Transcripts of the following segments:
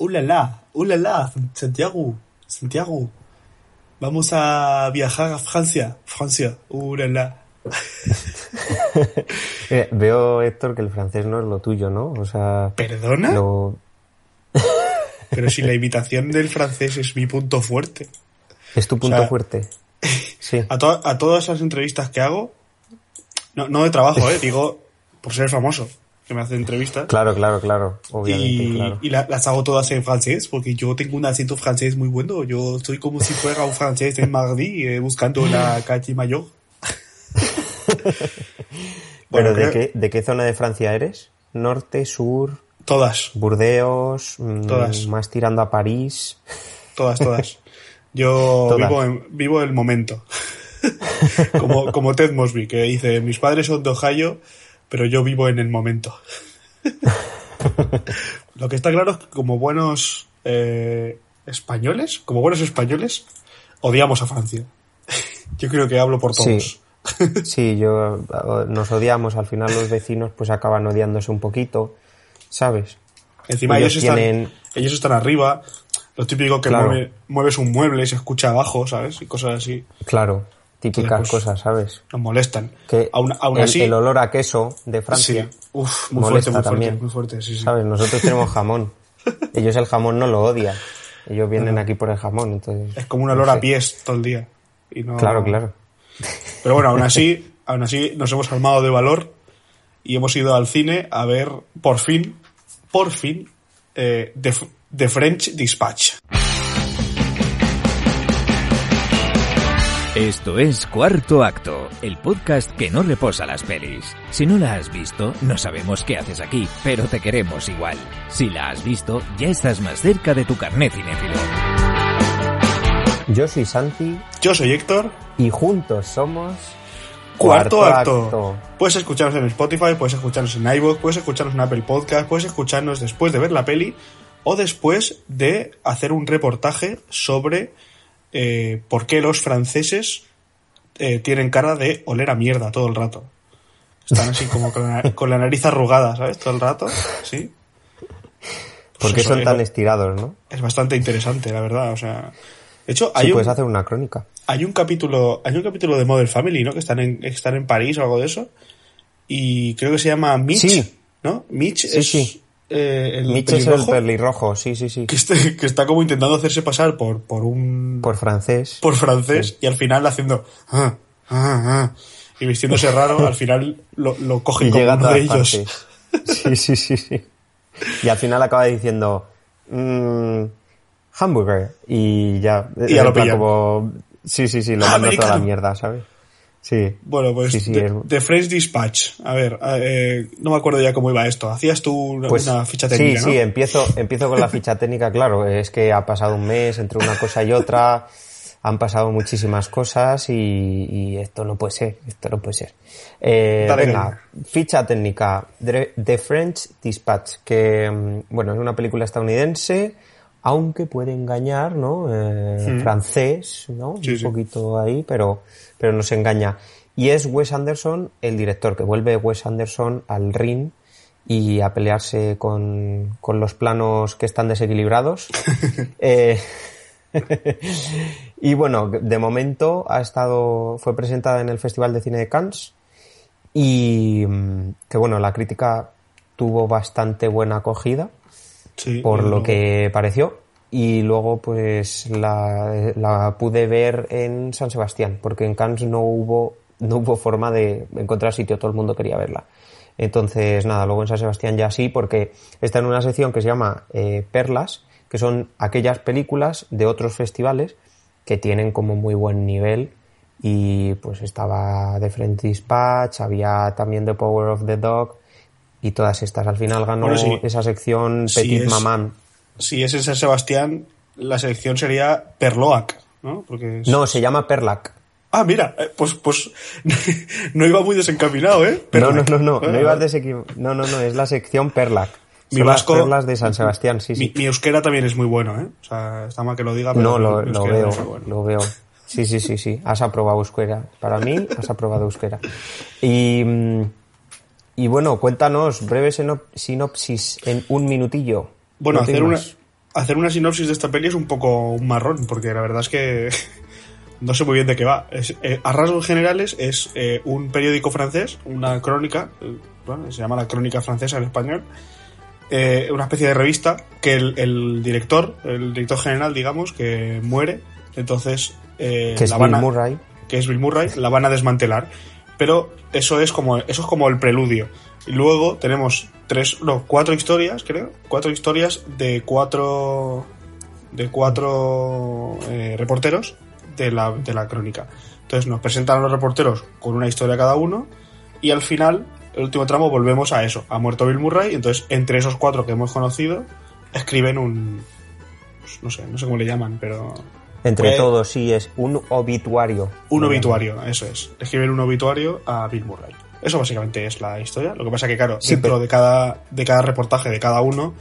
¡Uh, la, la! ¡Uh, la, la! Santiago, Santiago. Vamos a viajar a Francia. Francia. ¡Uh, la, la! Eh, veo, Héctor, que el francés no es lo tuyo, ¿no? O sea... ¿Perdona? Lo... Pero si la imitación del francés es mi punto fuerte. Es tu punto O sea, fuerte. Sí. A, to- a todas las entrevistas que hago, no, no de trabajo, eh, digo, por ser famoso, que me hacen entrevistas. Claro, claro, claro. Obviamente, y, claro. y la- las hago todas en francés, porque yo tengo un acento francés muy bueno. Yo soy como si fuera un francés en Madrid, eh, buscando la calle mayor. Bueno, ¿Pero de creo- qué, de qué zona de Francia eres? ¿Norte, sur, Todas, Burdeos, mm, Todas. más tirando a París? todas, todas. Yo Todas. vivo en, vivo el momento. como, como Ted Mosby, que dice, mis padres son de Ohio, pero yo vivo en el momento. Lo que está claro es que como buenos eh, españoles, como buenos españoles, odiamos a Francia. yo creo que hablo por todos. Sí. Sí, yo nos odiamos, al final los vecinos pues acaban odiándose un poquito, ¿sabes? Encima Ellos ellos, están, tienen- ellos están arriba, lo típico que Claro. mueve- mueves un mueble y se escucha abajo, ¿sabes? Y cosas así. Claro, típicas pues, cosas, ¿sabes? Nos molestan. Que aún, aún el, así, el olor a queso de sí, Francia, uf, muy molesta fuerte, muy también. fuerte, muy fuerte, sí, sí. ¿sabes? Nosotros tenemos jamón. Ellos el jamón no lo odian. Ellos vienen aquí por el jamón, entonces... Es como un no olor sé. a pies todo el día. Y no- Claro, claro. Pero bueno, aún así, aún así nos hemos armado de valor y hemos ido al cine a ver, por fin, por fin, eh, The, The French Dispatch. Esto es Cuarto Acto, el podcast que no reposa las pelis. Si no la has visto, no sabemos qué haces aquí, pero te queremos igual. Si la has visto, ya estás más cerca de tu carnet cinéfilo. Yo soy Santi Yo soy Héctor. y juntos somos... Cuarto, acto. Puedes escucharnos en Spotify, puedes escucharnos en iVoox, puedes escucharnos en Apple Podcast, puedes escucharnos después de ver la peli o después de hacer un reportaje sobre eh, por qué los franceses eh, tienen cara de oler a mierda todo el rato. Están así como con la, con la nariz arrugada, ¿sabes? Todo el rato, ¿sí? ¿Por Pues qué son es- tan estirados, no? Es bastante interesante, la verdad, o sea... De hecho, Sí, hay un, puedes hacer una crónica. hay un capítulo hay un capítulo de Model Family no que están en están en París o algo de eso y creo que se llama Mitch Sí. no Mitch Sí, es. Eh, el Mitch es el pelirrojo sí, sí, sí. que, está, que está como intentando hacerse pasar por por un Por francés. por francés y al final haciendo ah, ah, ah, y vistiéndose raro al final lo, lo cogen y como llega a uno de todas ellos partes. Sí, sí, sí, sí. Y al final acaba diciendo mm, hamburger y ya. Y ya lo plan como sí, sí, sí, lo Ah, manda toda la mierda, ¿sabes? Sí. bueno pues Sí, sí, The, French Dispatch a ver eh, no me acuerdo ya cómo iba esto hacías tú una, Pues una ficha sí, técnica sí, ¿no? empiezo, empiezo con la ficha técnica, claro, es que ha pasado un mes entre una cosa y otra, han pasado muchísimas cosas y, y esto no puede ser, esto no puede ser. Eh, Dale, venga, ficha técnica, The The French Dispatch, que, mm, bueno, es una película estadounidense, aunque puede engañar, ¿no? Eh, Francés, ¿no? Sí, un poquito ahí, pero, pero nos engaña. Y es Wes Anderson el director, que vuelve Wes Anderson al ring y a pelearse con, con los planos que están desequilibrados. Eh, y bueno, de momento ha estado, fue presentada en el Festival de Cine de Cannes y mm, que bueno, la crítica tuvo bastante buena acogida Sí, por lo que pareció. Y luego pues la, la pude ver en San Sebastián porque en Cannes no hubo no hubo forma de encontrar sitio todo el mundo quería verla. Entonces nada luego en San Sebastián ya sí porque está en una sección que se llama eh, Perlas que son aquellas películas de otros festivales que tienen como muy buen nivel. Y pues estaba The French Dispatch había también The Power of the Dog y todas estas al final ganó Bueno, sí. esa sección Petit es- Maman si es en San Sebastián, la selección sería Perloac, ¿no? Porque No, se llama Perlac. Ah, mira, eh, pues, pues no iba muy desencaminado, ¿eh? No, no, no, no, no ibas desequilibrado. No, no, no, es la sección Perlac. Mi vasco, las perlas de San Sebastián, sí, sí. Mi, euskera también es muy bueno, ¿eh? O sea, está mal que lo diga, pero No, lo, lo veo, lo veo. Sí, sí, sí, sí. Has aprobado euskera. Para mí, has aprobado euskera. Y, y bueno, cuéntanos, breve sinopsis en un minutillo. Bueno, hacer una, hacer una sinopsis de esta peli es un poco un marrón, porque la verdad es que no sé muy bien de qué va. Eh, a rasgos generales es eh, un periódico francés, una crónica, eh, bueno, se llama la Crónica Francesa en español, una especie de revista que el, director, el director general, digamos, que muere, entonces que es Bill Murray, que es Bill Murray, la van a desmantelar. Pero eso es como eso es como el preludio. Y luego tenemos tres, no, cuatro historias, creo, cuatro historias de cuatro de cuatro reporteros de la, de la crónica. Entonces nos presentan a los reporteros con una historia cada uno y al final, el último tramo, volvemos a eso. Ha muerto Bill Murray, entonces entre esos cuatro que hemos conocido, escriben un... Pues, no sé, no sé cómo le llaman, pero... Entre todos, sí, es un obituario. Un obituario, eso es. Escriben un obituario a Bill Murray. Eso básicamente es la historia. Lo que pasa que, claro, dentro de, cada, de cada reportaje de cada uno,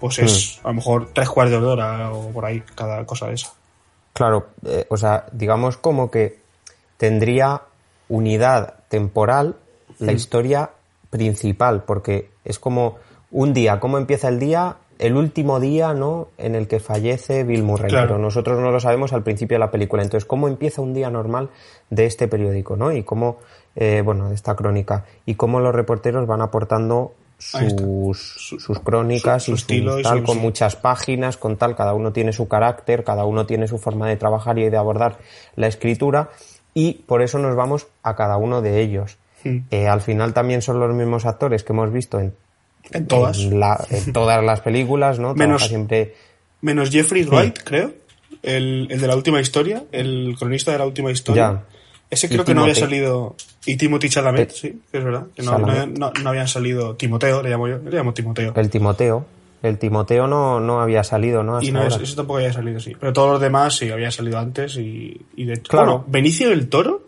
pues es hmm. a lo mejor tres cuartos de hora o por ahí cada cosa de esa. Claro, eh, o sea, digamos como que tendría unidad temporal la historia principal, porque es como un día, ¿cómo empieza el día? El último día, ¿no? En el que fallece Bill Murray, pero nosotros no lo sabemos al principio de la película. Entonces, ¿cómo empieza un día normal de este periódico, ¿no? Y cómo, eh, bueno, de esta crónica, y cómo los reporteros van aportando sus, sus crónicas y su tal, con muchas páginas, con tal, cada uno tiene su carácter, cada uno tiene su forma de trabajar y de abordar la escritura, y por eso nos vamos a cada uno de ellos. Hmm. Eh, al final también son los mismos actores que hemos visto en, en todas. En, todas las películas, ¿no? Menos, siempre... menos Jeffrey Wright, creo, el, el, de la última historia, el cronista de la última historia. Ese creo que no había salido. Y Timothy Chalamet, sí, es verdad. Que no, no, no, habían salido. Timoteo, le llamo yo. Le llamo Timoteo. El Timoteo. El Timoteo no, no había salido, ¿no? y no, ese tampoco había salido, sí. Pero todos los demás sí habían salido antes y, y de Claro. Benicio del Toro.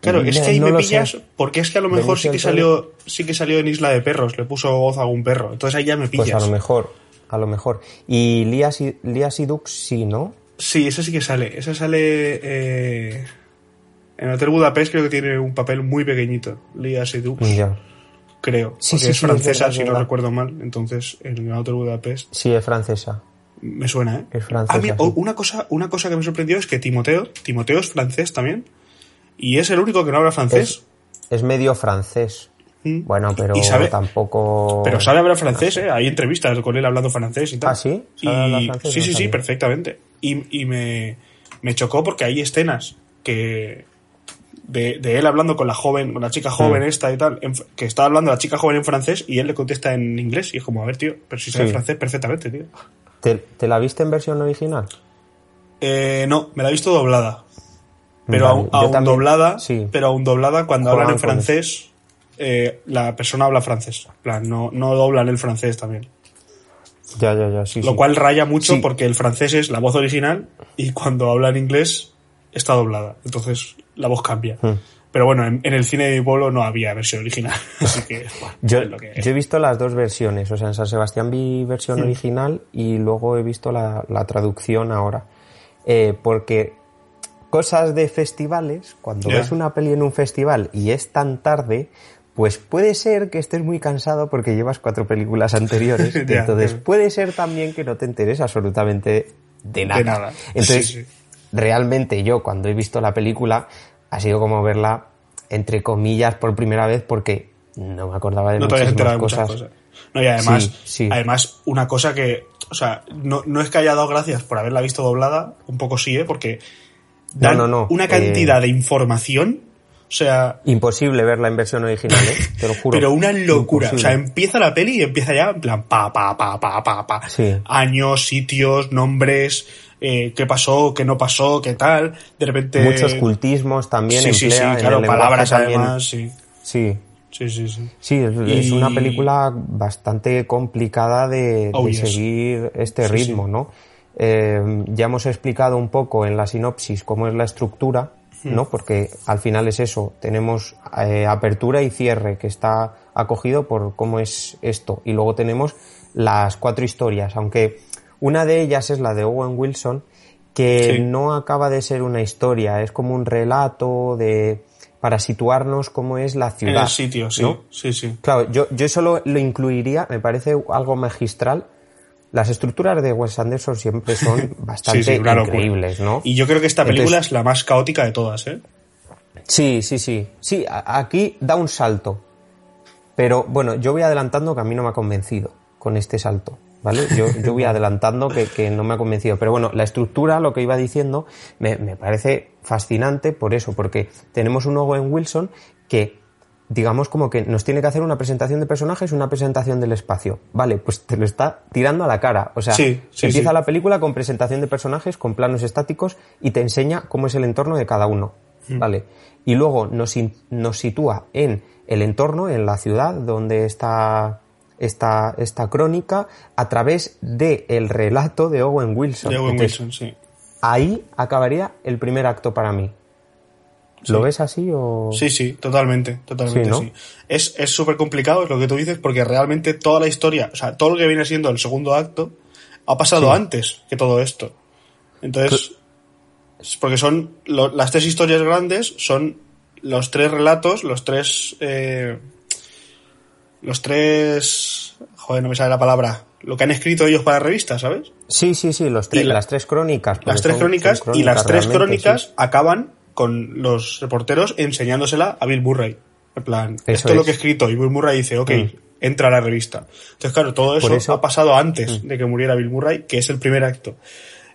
Claro, es que ahí me pillas, porque es que a lo mejor sí que salió, sí que salió en Isla de Perros, le puso voz a un perro. Entonces ahí ya me pillas. Pues a lo mejor, a lo mejor. Y Lias y Dux sí, ¿no? Sí, esa sí que sale. Esa sale eh, en Hotel Budapest, creo que tiene un papel muy pequeñito. Lia Sedux. Creo. Sí, porque es francesa, si no recuerdo mal. Entonces, en Hotel Budapest. Sí, es francesa. Me suena, ¿eh? Es francesa. una, cosa, una cosa que me sorprendió es que Timoteo, Timoteo es francés también. Y es el único que no habla francés. Es, medio francés. Mm. Bueno, pero tampoco. Pero sabe hablar francés, ¿eh? Hay entrevistas con él hablando francés y tal. ¿Ah, sí? sí, sí, sí, perfectamente. Y, me, chocó porque hay escenas que. De, él hablando con la joven, con la chica joven mm. esta y tal, que está hablando la chica joven en francés y él le contesta en inglés. Y es como, a ver, tío, pero si sabe francés perfectamente, tío. ¿Te, la viste en versión original? Eh, no, me la he visto doblada. Pero aún, doblada, pero aún doblada cuando hablan en francés, eh, la persona habla francés. plan, no, no doblan el francés también. Ya, ya, ya, sí. Lo cual raya mucho porque el francés es la voz original y cuando habla en inglés está doblada. Entonces la voz cambia. Hmm. Pero bueno, en, el cine de mi pueblo no había versión original. Así que, yo, he visto las dos versiones. O sea, en San Sebastián vi versión hmm. original y luego he visto la, traducción ahora. Eh, porque cosas de festivales, cuando ves una peli en un festival y es tan tarde, pues puede ser que estés muy cansado porque llevas cuatro películas anteriores. entonces puede ser también que no te enteres absolutamente de nada. Entonces, realmente yo cuando he visto la película ha sido como verla entre comillas por primera vez porque no me acordaba de, muchas cosas. No, y además, además, una cosa que, o sea, no, no es que haya dado gracias por haberla visto doblada, un poco sí, ¿eh? porque dan una cantidad eh, de información o sea. Imposible verla en versión original, ¿eh? Te lo juro. Pero una locura. O sea, empieza la peli y empieza ya en plan pa, pa, pa, pa, pa, pa. Años, sitios, nombres, eh, qué pasó, qué no pasó, qué tal. De repente. Muchos cultismos también sí, emplea sí, sí, claro, palabras además, sí. Sí. Sí, sí, sí. Sí, es, es una película bastante complicada de, Oh, de yes. seguir este Sí, ritmo, sí. ¿no? Eh, ya hemos explicado un poco en la sinopsis cómo es la estructura. ¿no? Porque al final es eso, tenemos eh, apertura y cierre que está acogido por cómo es esto. Y luego tenemos las cuatro historias, aunque una de ellas es la de Owen Wilson, que Sí. no acaba de ser una historia, es como un relato de para situarnos cómo es la En ciudad. el sitio, sí. ¿no? Sí, sí. Claro, yo, yo eso lo, lo incluiría, me parece algo magistral. Las estructuras de Wes Anderson siempre son bastante Sí, sí, increíbles, ¿no? Y yo creo que esta película Entonces- es la más caótica de todas, ¿eh? Sí, sí, sí. Sí, aquí da un salto. Pero bueno, yo voy adelantando que a mí no me ha convencido con este salto. ¿Vale? Yo, yo voy adelantando que, que no me ha convencido. Pero bueno, la estructura, lo que iba diciendo, me, me parece fascinante por eso, porque tenemos un Owen Wilson que, digamos, como que nos tiene que hacer una presentación de personajes, una presentación del espacio. Vale, pues te lo está tirando a la cara. O sea, Sí, sí, empieza sí. la película con presentación de personajes, con planos estáticos y te enseña cómo es el entorno de cada uno. Mm. ¿Vale? Y luego nos, nos sitúa en el entorno, en la ciudad donde está esta, esta crónica, a través del el relato de Owen Wilson. De Owen Entonces, Wilson, sí. Ahí acabaría el primer acto para mí. ¿Lo Sí. ves así o...? Sí, sí, totalmente, totalmente Sí, ¿no? sí. Es es súper complicado, es lo que tú dices, porque realmente toda la historia, o sea, todo lo que viene siendo el segundo acto, ha pasado Sí. antes que todo esto. Entonces, es porque son lo- las tres historias grandes, son los tres relatos, los tres... eh, los tres... Joder, no me sale la palabra. Lo que han escrito ellos para revistas, ¿sabes? Sí, sí, sí, los tres, la- las tres crónicas. Las tres son- crónicas, son y las tres crónicas acaban con los reporteros enseñándosela a Bill Murray. En plan, esto es lo que he escrito y Bill Murray dice, ok, Mm. entra a la revista. Entonces, claro, todo eso, eso- Mm. ha pasado antes de que muriera Bill Murray, que es el primer acto.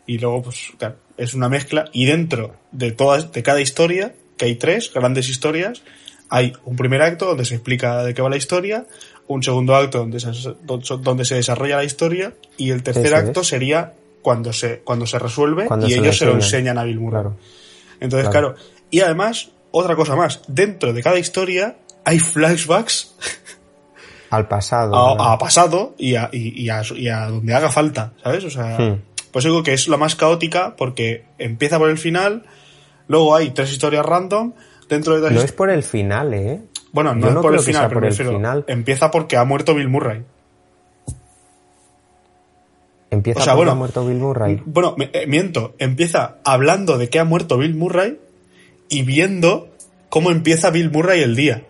Y luego, pues, claro, es una mezcla y dentro de todas, de cada historia, que hay tres grandes historias, hay un primer acto donde se explica de qué va la historia, un segundo acto donde se, donde se desarrolla la historia y el tercer Eso acto es. sería cuando se, cuando se resuelve Cuando y se ellos se lo enseñan. enseñan a Bill Murray. Claro. Entonces, Claro. claro. Y además, otra cosa más, dentro de cada historia hay flashbacks Al pasado. a, ¿verdad? a pasado y a, y, y a, y a donde haga falta, ¿sabes? O sea, Hmm. pues digo que es la más caótica porque empieza por el final, luego hay tres historias random, dentro de No es por el final, ¿eh? Bueno, no Yo es no por el final, sea pero por el final. empieza porque ha muerto Bill Murray. Empieza O sea, porque bueno, ha muerto Bill Murray. Bueno, me- eh, miento, empieza hablando de que ha muerto Bill Murray y viendo cómo empieza Bill Murray el día.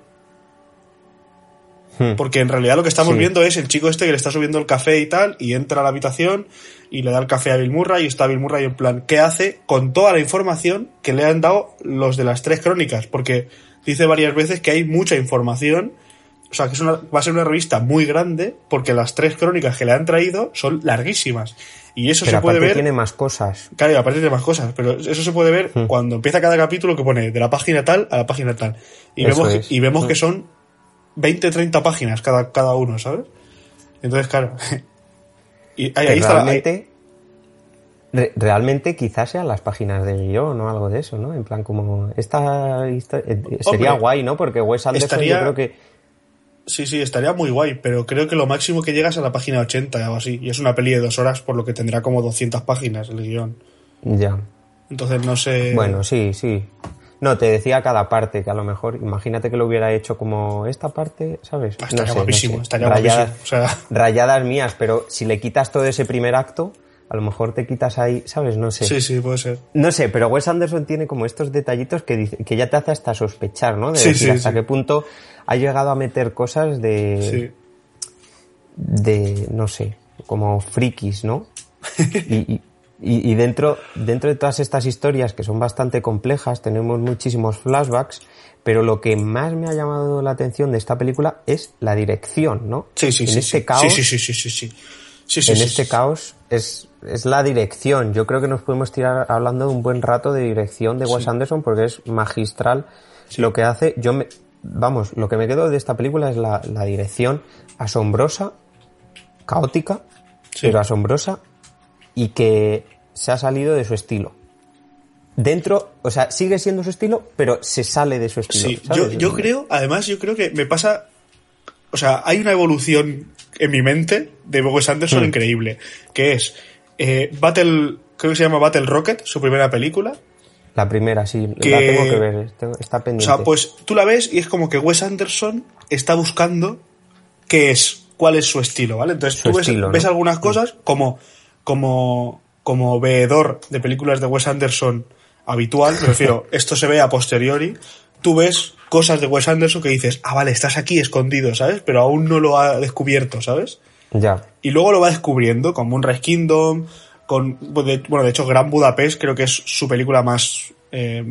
Hmm. Porque en realidad lo que estamos Sí. viendo es el chico este que le está subiendo el café y tal, y entra a la habitación y le da el café a Bill Murray y está Bill Murray en plan, ¿qué hace con toda la información que le han dado los de las tres crónicas? Porque dice varias veces que hay mucha información, o sea, que es una, va a ser una revista muy grande porque las tres crónicas que le han traído son larguísimas. Y eso Pero se puede aparte ver... tiene más cosas. Claro, y aparte de más cosas, pero eso se puede ver Hmm. cuando empieza cada capítulo que pone de la página tal a la página tal. Y Eso vemos, es. Y vemos que son 20, 30 páginas cada, cada uno, ¿sabes? Entonces, claro. y ahí, ahí está ahí- realmente, re- realmente quizás sean las páginas de guion o algo de eso, ¿no? En plan, como esta eh, sería Hombre, guay, ¿no? Porque Wes Anderson estaría- yo creo que Sí, sí, estaría muy guay, pero creo que lo máximo que llegas a la página 80 o así. Y es una peli de dos horas, por lo que tendrá como 200 páginas el guion. ya. Entonces, no sé. Bueno, sí, sí. No, te decía cada parte, que a lo mejor, imagínate que lo hubiera hecho como esta parte, ¿sabes? Ah, estaría No sé, no guapísimo, sé. estaría rayadas, guapísimo. O sea, rayadas mías, pero si le quitas todo ese primer acto, a lo mejor te quitas ahí, ¿sabes? No sé. sí, sí, puede ser. No sé, pero Wes Anderson tiene como estos detallitos que, dice- que ya te hace hasta sospechar, ¿no? De Sí, decir sí, hasta sí. qué punto ha llegado a meter cosas de, Sí. de no sé, como frikis, ¿no? Y, y- y- y dentro, dentro de todas estas historias que son bastante complejas, tenemos muchísimos flashbacks, pero lo que más me ha llamado la atención de esta película es la dirección, ¿no? Sí, sí, en sí. este sí. caos, Sí, sí, sí, sí, sí, sí. En sí, este caos es, es la dirección. Yo creo que nos podemos tirar hablando de un buen rato de dirección de Wes. Anderson porque es magistral lo que hace. Yo me, vamos, lo que me quedo de esta película es la, la dirección asombrosa, caótica, Sí. pero asombrosa y que se ha salido de su estilo. dentro, o sea, sigue siendo su estilo, pero se sale de su estilo. Sí, yo, yo creo, además, yo creo que me pasa. O sea, hay una evolución en mi mente de Wes Anderson Hmm. increíble. Que es eh, Battle. Creo que se llama Battle Rocket, su primera película. La primera, sí, Que- la tengo que ver, está O pendiente. sea, pues tú la ves y es como que Wes Anderson está buscando qué es, cuál es su estilo, ¿vale? Entonces Su tú ves, estilo, ¿no? ves algunas cosas como, como, como veedor de películas de Wes Anderson habitual, me refiero, esto se ve a posteriori, tú ves cosas de Wes Anderson que dices, ah, vale, estás aquí escondido, ¿sabes? Pero aún no lo ha descubierto, ¿sabes? Ya. Y luego lo va descubriendo con Moonrise Kingdom, con, de- bueno, de hecho, Gran Budapest creo que es su película más, eh,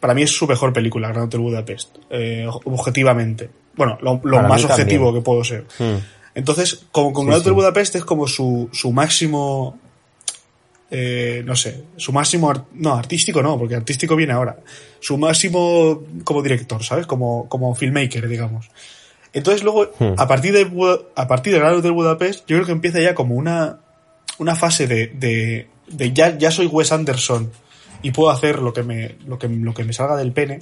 para mí es su mejor película, Gran Hotel Budapest, eh, objetivamente. Bueno, lo, más también. objetivo que puedo ser. Hmm. Entonces, como con Sí, Gran Hotel sí. Budapest es como su, su máximo, eh, no sé, su máximo, ar- no, artístico no, porque artístico viene ahora. Su máximo como director, ¿sabes? Como, como filmmaker, digamos. Entonces luego, Hmm. a partir de a partir de Gran Hotel Budapest, yo creo que empieza ya como una, una fase de, de, de ya, ya soy Wes Anderson y puedo hacer lo que me, lo que, lo que me salga del pene.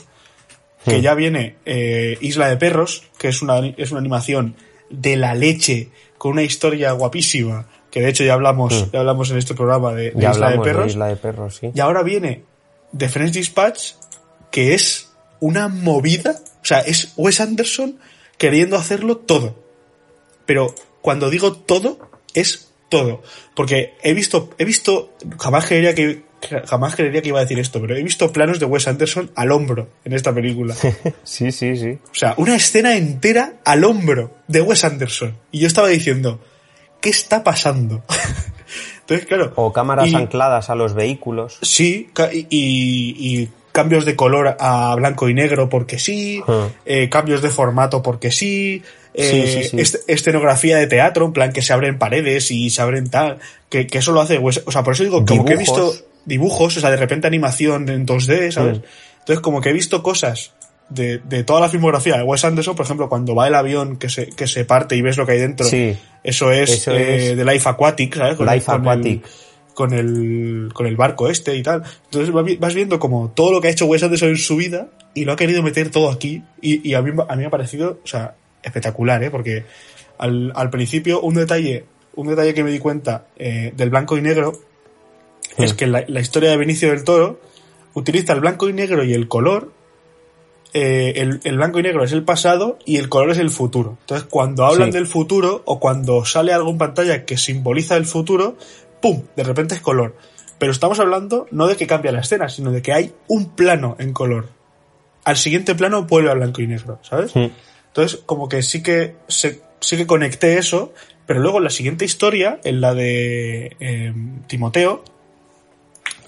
Que Hmm. ya viene eh, Isla de Perros, que es una, es una animación de la leche, con una historia guapísima, que de hecho ya hablamos, ya hablamos en este programa de, Hmm. Isla hablamos de, Perros. Isla de Perros, sí. Y ahora viene The French Dispatch, que es una movida. O sea, es Wes Anderson queriendo hacerlo todo. Pero cuando digo todo, es todo. Porque he visto, he visto, jamás creería que, jamás creería que iba a decir esto, pero he visto planos de Wes Anderson al hombro en esta película. Sí, sí, sí. O sea, una escena entera al hombro de Wes Anderson. Y yo estaba diciendo, ¿qué está pasando? Entonces, claro. O cámaras y- ancladas a los vehículos. Sí, y, y cambios de color a blanco y negro porque sí, eh, cambios de formato porque sí, eh, Sí, escenografía de teatro, en plan que se abren paredes y se abren tal, que, que eso lo hace, Wes- o sea, por eso digo, como que he visto Dibujos. dibujos, o sea, de repente animación en 2D, ¿sabes? Mm. Entonces, como que he visto cosas de, de toda la filmografía de Wes Anderson, por ejemplo, cuando va el avión que se, que se parte y ves lo que hay dentro, Sí. eso es, Eso eh, es- de Life Aquatic, ¿sabes? Con- Life con el- Aquatic. con el, con el barco este y tal. Entonces vas viendo como todo lo que ha hecho Wes Anderson en su vida y lo ha querido meter todo aquí y, y a, mí, a mí me ha parecido, o sea, espectacular, ¿eh? Porque al, al principio un detalle, un detalle que me di cuenta eh, del blanco y negro es que la, la historia de Benicio del Toro utiliza el blanco y negro y el color. eh, el, el blanco y negro es el pasado y el color es el futuro. Entonces, cuando hablan Sí. del futuro o cuando sale algo en pantalla que simboliza el futuro, ¡pum! De repente es color. Pero estamos hablando no de que cambia la escena, sino de que hay un plano en color. Al siguiente plano vuelve a blanco y negro, ¿sabes? Mm. Entonces, como que sí que se, sí que conecté eso, pero luego en la siguiente historia, en la de eh, Timoteo,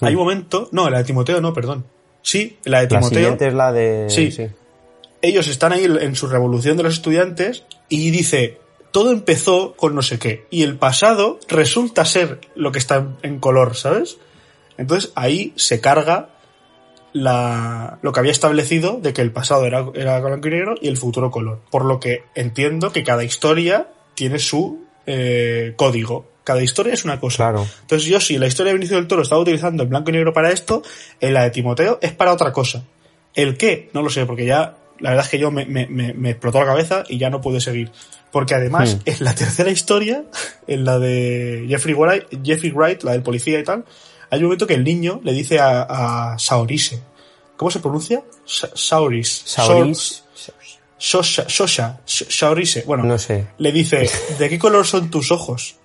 hay un momento, no, en la de Timoteo no, perdón. Sí, en la de La Timoteo siguiente es la de... Sí. ellos están ahí en su revolución de los estudiantes y dice, todo empezó con no sé qué. Y el pasado resulta ser lo que está en color, ¿sabes? Entonces ahí se carga la, lo que había establecido de que el pasado era, era blanco y negro y el futuro color. Por lo que entiendo que cada historia tiene su eh, código. Cada historia es una cosa. Claro. Entonces yo si la historia de Benicio del Toro estaba utilizando en blanco y negro para esto, en la de Timoteo es para otra cosa. ¿El qué? No lo sé, porque ya la verdad es que yo me, me- me- me explotó la cabeza y ya no pude seguir. Porque además, Hmm. en la tercera historia, en la de Jeffrey Wright, Jeffrey Wright, la del policía y tal, hay un momento que el niño le dice a, a Saorise. ¿Cómo se pronuncia? Sa- Sauris. Sauris. Sosha, Sosha, Sh- Saorise. Bueno, No sé. le dice, ¿de qué color son tus ojos?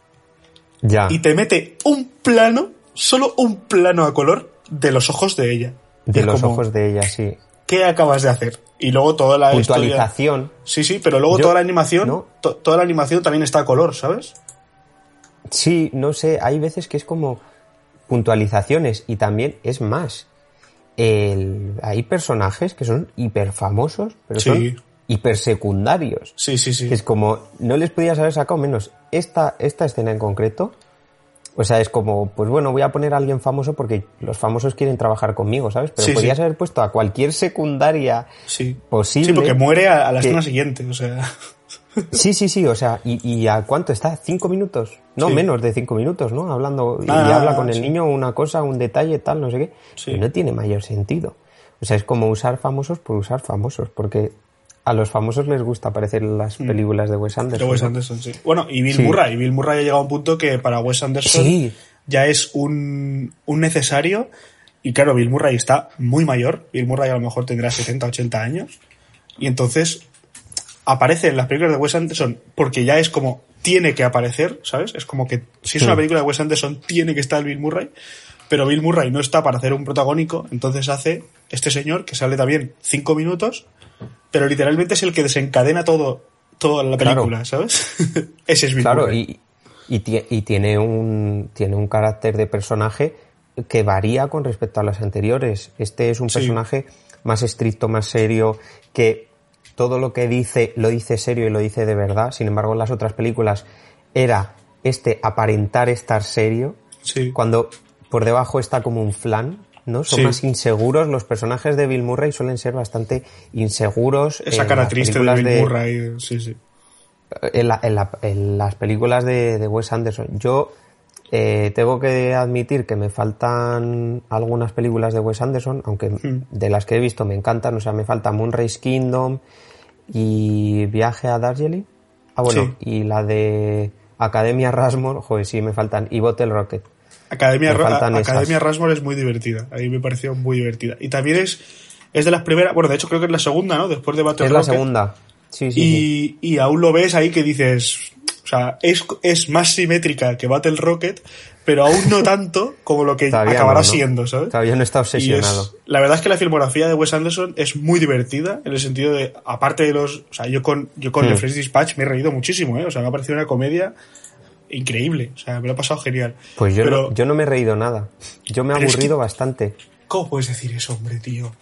Ya. y te mete un plano, solo un plano a color de los ojos de ella. De los como, ojos de ella, sí. ¿Qué acabas de hacer? Y luego toda la historia... Puntualización. Sí, sí, pero luego Yo- toda la animación, ¿no? to- toda la animación también está a color, ¿sabes? Sí, no sé, hay veces que es como puntualizaciones y también es más. El, hay personajes que son hiper famosos, pero Sí. son hiper secundarios. Sí, sí, sí. Que es como, no les podías haber sacado menos esta, esta escena en concreto. O sea, es como, pues bueno, voy a poner a alguien famoso porque los famosos quieren trabajar conmigo, ¿sabes? Pero Sí, podías sí. haber puesto a cualquier secundaria Sí. posible. Sí, porque muere a, a la que- escena siguiente, o sea... Sí, sí, sí, o sea, ¿y, a cuánto está? ¿Cinco minutos? No, menos de cinco minutos, ¿no? Hablando, y, ah, habla con el niño una cosa, un detalle, tal, no sé qué. no tiene mayor sentido. O sea, es como usar famosos por usar famosos, porque a los famosos les gusta aparecer en las mm. películas de Wes Anderson. De Wes Anderson, sí. Bueno, y Bill Murray. Bill Murray ha llegado a un punto que para Wes Anderson ya es un, un necesario. Y claro, Bill Murray está muy mayor. Bill Murray a lo mejor tendrá 70, 80 años. Y entonces aparece en las películas de Wes Anderson porque ya es como tiene que aparecer, ¿sabes? Es como que si es una película de Wes Anderson tiene que estar Bill Murray, pero Bill Murray no está para hacer un protagónico, entonces hace este señor que sale también cinco minutos, pero literalmente es el que desencadena todo toda la película, ¿sabes? Ese es Bill claro, Y, y, tiene un tiene un carácter de personaje que varía con respecto a las anteriores. Este es un personaje más estricto, más serio, que todo lo que dice lo dice serio y lo dice de verdad. Sin embargo, en las otras películas era este aparentar estar serio. Cuando por debajo está como un flan, ¿no? Son más inseguros. Los personajes de Bill Murray suelen ser bastante inseguros. Esa cara triste de Bill Murray, sí, sí. En, las películas de, de Wes Anderson. Yo eh, tengo que admitir que me faltan algunas películas de Wes Anderson, aunque hmm. de las que he visto me encantan. O sea, me falta Moonrise Kingdom y Viaje a Darjeeling. Ah, bueno, y la de Academia Rasmore, joder, sí, me faltan. Y Bottle Rocket. Academia, Academia Rasmore es muy divertida. A mí me pareció muy divertida. Y también es, es de las primeras. Bueno, de hecho creo que es la segunda, ¿no? Después de Battle Rocket. Es la segunda. Sí, sí, y, y aún lo ves ahí que dices, sea, es, es más simétrica que Battle Rocket, pero aún no tanto como lo que acabará siendo, ¿sabes? Todavía no está obsesionado. la verdad es que la filmografía de Wes Anderson es muy divertida, en el sentido de, aparte de los, o sea, yo con, yo con The hmm. Fresh Dispatch me he reído muchísimo, ¿eh? O sea, me ha parecido una comedia increíble, o sea, me lo ha pasado genial. Pues yo, no, yo no me he reído nada, yo me he aburrido bastante. ¿Cómo puedes decir eso, hombre, tío?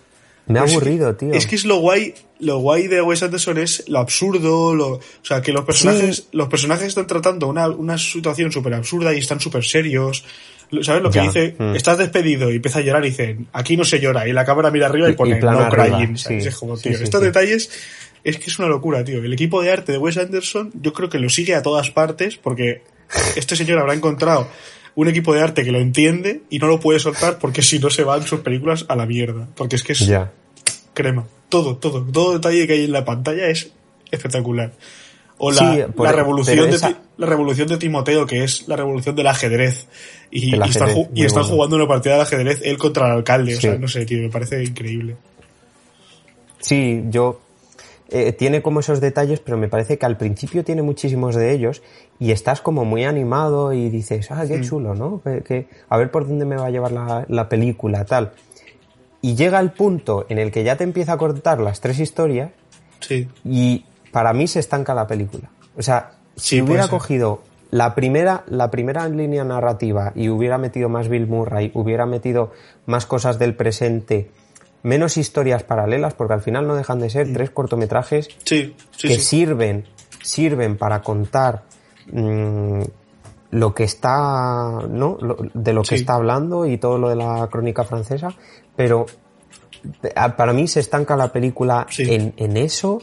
Me ha pues aburrido, tío. Es que es lo guay, lo guay de Wes Anderson es lo absurdo, lo, o sea, que los personajes, los personajes están tratando una, una situación súper absurda y están súper serios. ¿Sabes lo que dice? Mm. Estás despedido y empieza a llorar y dice, aquí no se llora. Y la cámara mira arriba y pone, no crying. estos detalles es que es una locura, tío. El equipo de arte de Wes Anderson, yo creo que lo sigue a todas partes porque este señor habrá encontrado un equipo de arte que lo entiende y no lo puede soltar porque si no se van sus películas a la mierda. Porque es que es crema. Todo, todo, todo detalle que hay en la pantalla es espectacular. O la, la revolución de, la revolución de Timoteo, que es la revolución del ajedrez. Y, están jugando una partida de ajedrez él contra el alcalde. O sea, no sé, tío, me parece increíble. Sí, yo eh, tiene como esos detalles, pero me parece que al principio tiene muchísimos de ellos y estás como muy animado y dices, ah, qué chulo, ¿no? Que, a ver por dónde me va a llevar la, la, película, tal. Y llega el punto en el que ya te empieza a cortar las tres historias sí. y para mí se estanca la película. O sea, si hubiera cogido la primera, la primera línea narrativa y hubiera metido más Bill Murray, hubiera metido más cosas del presente, menos historias paralelas, porque al final no dejan de ser mm. tres cortometrajes que sirven, sirven para contar mm, lo que está, ¿no? de lo que está hablando y todo lo de la crónica francesa, pero para mí se estanca la película en, en eso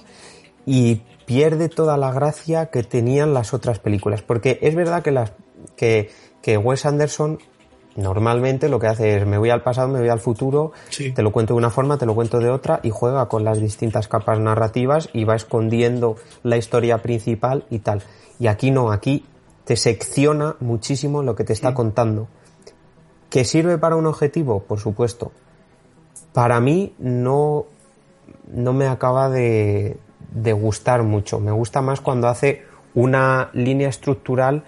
y pierde toda la gracia que tenían las otras películas. Porque es verdad que las que, que Wes Anderson normalmente lo que hace es me voy al pasado, me voy al futuro, te lo cuento de una forma, te lo cuento de otra y juega con las distintas capas narrativas y va escondiendo la historia principal y tal. Y aquí no, aquí te secciona muchísimo lo que te está contando. ¿Que sirve para un objetivo? Por supuesto. Para mí no, no me acaba de, de gustar mucho. Me gusta más cuando hace una línea estructural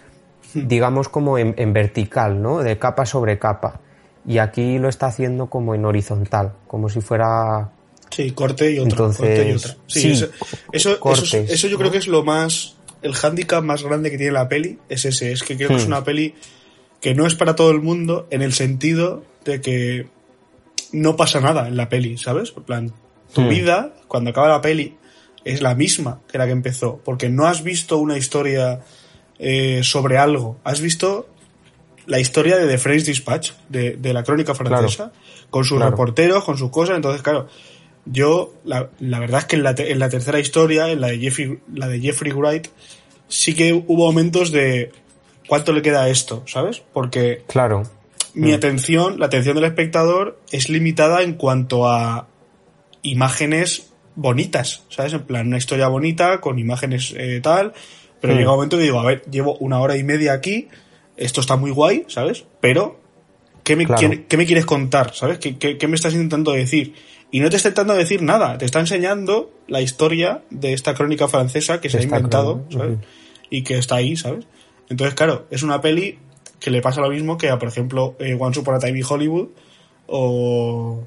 digamos como en, vertical, ¿no? De capa sobre capa. Y aquí lo está haciendo como en horizontal, como si fuera... Sí, corte y otra. corte y otra. Sí, eso, eso, yo creo que es lo más... El hándicap más grande que tiene la peli es ese, es que creo que es hmm. una peli que no es para todo el mundo en el sentido de que no pasa nada en la peli, ¿sabes? En plan, tu hmm. vida, cuando acaba la peli, es la misma que la que empezó, porque no has visto una historia eh, sobre algo. ¿Has visto la historia de The French Dispatch, de, la crónica francesa, con sus reporteros, con sus cosas? Entonces, claro, Yo, la, verdad es que en la, en la, tercera historia, en la de, Jeffrey, la de Jeffrey Wright, sí que hubo momentos de cuánto le queda a esto, ¿sabes? Porque claro. mi mm. atención, la atención del espectador es limitada en cuanto a imágenes bonitas, ¿sabes? En plan, una historia bonita con imágenes eh, tal, pero mm. llega un momento que digo, a ver, llevo una hora y media aquí, esto está muy guay, ¿sabes? Pero, ¿qué me, ¿qué, me quieres contar? ¿Sabes? ¿Qué, ¿Qué, me estás intentando decir? Y no te está intentando decir nada, te está enseñando la historia de esta crónica francesa que se ha inventado, ¿sabes? Y que está ahí, ¿sabes? Entonces, claro, es una peli que le pasa lo mismo que a, por ejemplo, eh, Once Upon a Time in Hollywood o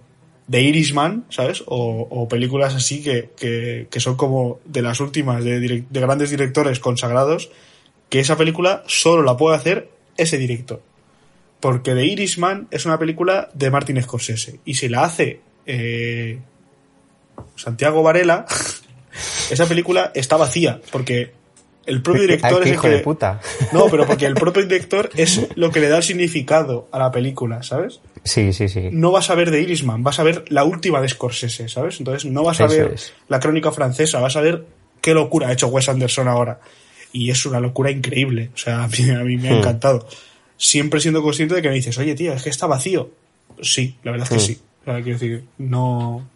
The Irishman, ¿sabes? O, películas así que, que, son como de las últimas de, de, grandes directores consagrados, que esa película solo la puede hacer ese director. Porque The Irishman es una película de Martin Scorsese y si la hace eh, Santiago Varela, esa película está vacía, porque el propio director es el que... puta. No, pero porque el propio director es lo que le da el significado a la película, ¿sabes? Sí, sí, sí. No vas a ver de Irisman, vas a ver la última de Scorsese, ¿sabes? Entonces no vas a ver la crónica francesa, vas a ver qué locura ha hecho Wes Anderson ahora. Y es una locura increíble. O sea, a mí, me ha hmm. encantado. Siempre siendo consciente de que me dices, oye, tío, es que está vacío. Sí, la verdad es que hmm. sí. O sea, quiero decir, no.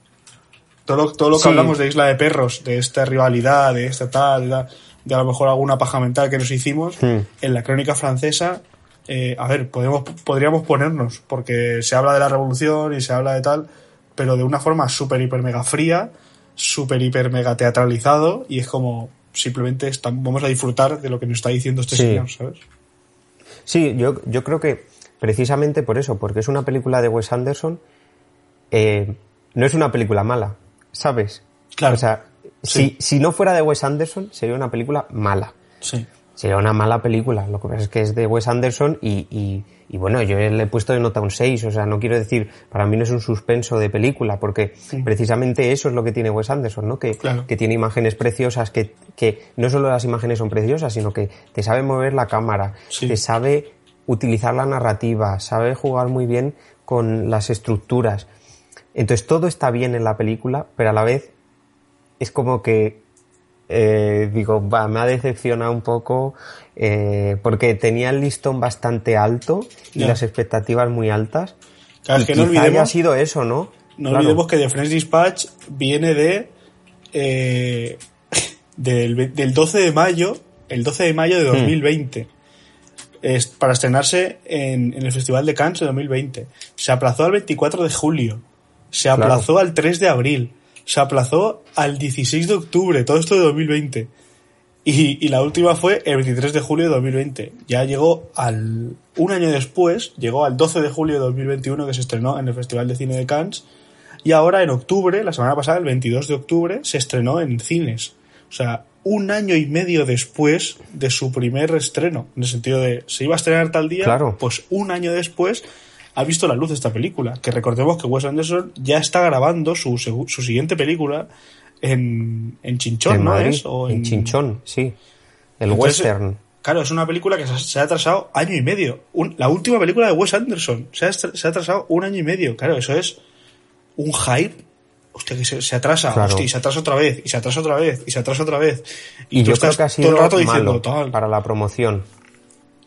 Todo lo, todo lo que hablamos de Isla de Perros, de esta rivalidad, de esta tal, de a lo mejor alguna paja mental que nos hicimos, en la crónica francesa, eh, a ver, podemos, podríamos ponernos, porque se habla de la revolución y se habla de tal, pero de una forma súper, hiper, mega fría, súper, hiper, mega teatralizado, y es como simplemente vamos a disfrutar de lo que nos está diciendo este señor, ¿sabes? Sí, yo, yo creo que precisamente por eso, porque es una película de Wes Anderson, eh, no es una película mala, ¿sabes? Claro. O sea, si, si no fuera de Wes Anderson, sería una película mala. Sí. Sería una mala película. Lo que pasa es que es de Wes Anderson y, y, y bueno, yo le he puesto de nota un 6. O sea, no quiero decir, para mí no es un suspenso de película, porque precisamente eso es lo que tiene Wes Anderson, ¿no? Que, que tiene imágenes preciosas, que, que no solo las imágenes son preciosas, sino que te sabe mover la cámara, te sabe utilizar la narrativa, sabe jugar muy bien con las estructuras. Entonces todo está bien en la película, pero a la vez es como que eh, digo, va, me ha decepcionado un poco eh, porque tenía el listón bastante alto y las expectativas muy altas. Claro, es que no olvidemos, haya sido eso, ¿no? No olvidemos que The French Dispatch viene de eh, del, del, 12 de mayo, el 12 de mayo de 2020. Hmm. Es para estrenarse en, en, el Festival de Cannes de 2020. Se aplazó al 24 de julio se aplazó al 3 de abril, se aplazó al 16 de octubre, todo esto de 2020. Y, y, la última fue el 23 de julio de 2020. Ya llegó al. Un año después, llegó al 12 de julio de 2021 que se estrenó en el Festival de Cine de Cannes. Y ahora en octubre, la semana pasada, el 22 de octubre, se estrenó en cines. O sea, un año y medio después de su primer estreno. En el sentido de, se iba a estrenar tal día, claro. pues un año después ha visto la luz esta película. Que recordemos que Wes Anderson ya está grabando su, su siguiente película en, en Chinchón, ¿no es? O en... Chinchón, sí. El western. Claro, es una película que se ha atrasado año y medio. la última película de Wes Anderson se ha, se ha, atrasado un año y medio. Claro, eso es un hype. Hostia, que se, atrasa, hostia, y se atrasa otra vez, y se atrasa otra vez, y se atrasa otra vez. Y, yo creo que ha sido todo el rato diciendo, para la promoción.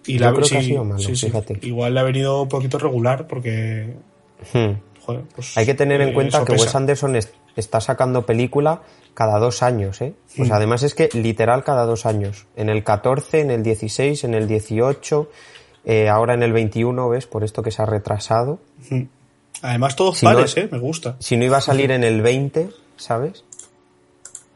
Y la, creo que ha sido malo, fíjate. Igual le ha venido un poquito regular porque. Hmm. Pues, Hay que tener en eh, cuenta que Wes Anderson está sacando película cada dos años, ¿eh? Pues además es que literal cada dos años. En el 14, en el 16, en el 18, eh, ahora en el 21, ¿ves? Por esto que se ha retrasado. Además todos pares, ¿eh? Me gusta. Si no iba a salir en el 20, ¿sabes?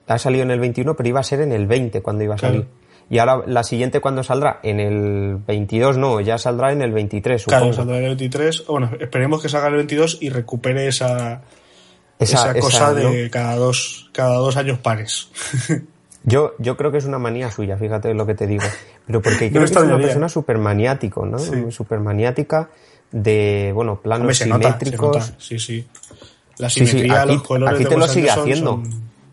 Ha salido en el 21, pero iba a ser en el 20 cuando iba a salir. Y ahora la siguiente, ¿cuándo saldrá? En el 22, no, ya saldrá en el 23, supongo. Claro, saldrá en el 23. Bueno, esperemos que salga en el 22 y recupere esa, esa, cosa de cada, dos, cada dos años pares. Yo, yo creo que es una manía suya, fíjate lo que te digo. Pero porque creo que es una persona súper maniático, ¿no? Súper maniática de, bueno, planos simétricos. Sí, sí. La simetría, los colores aquí te lo sigue haciendo.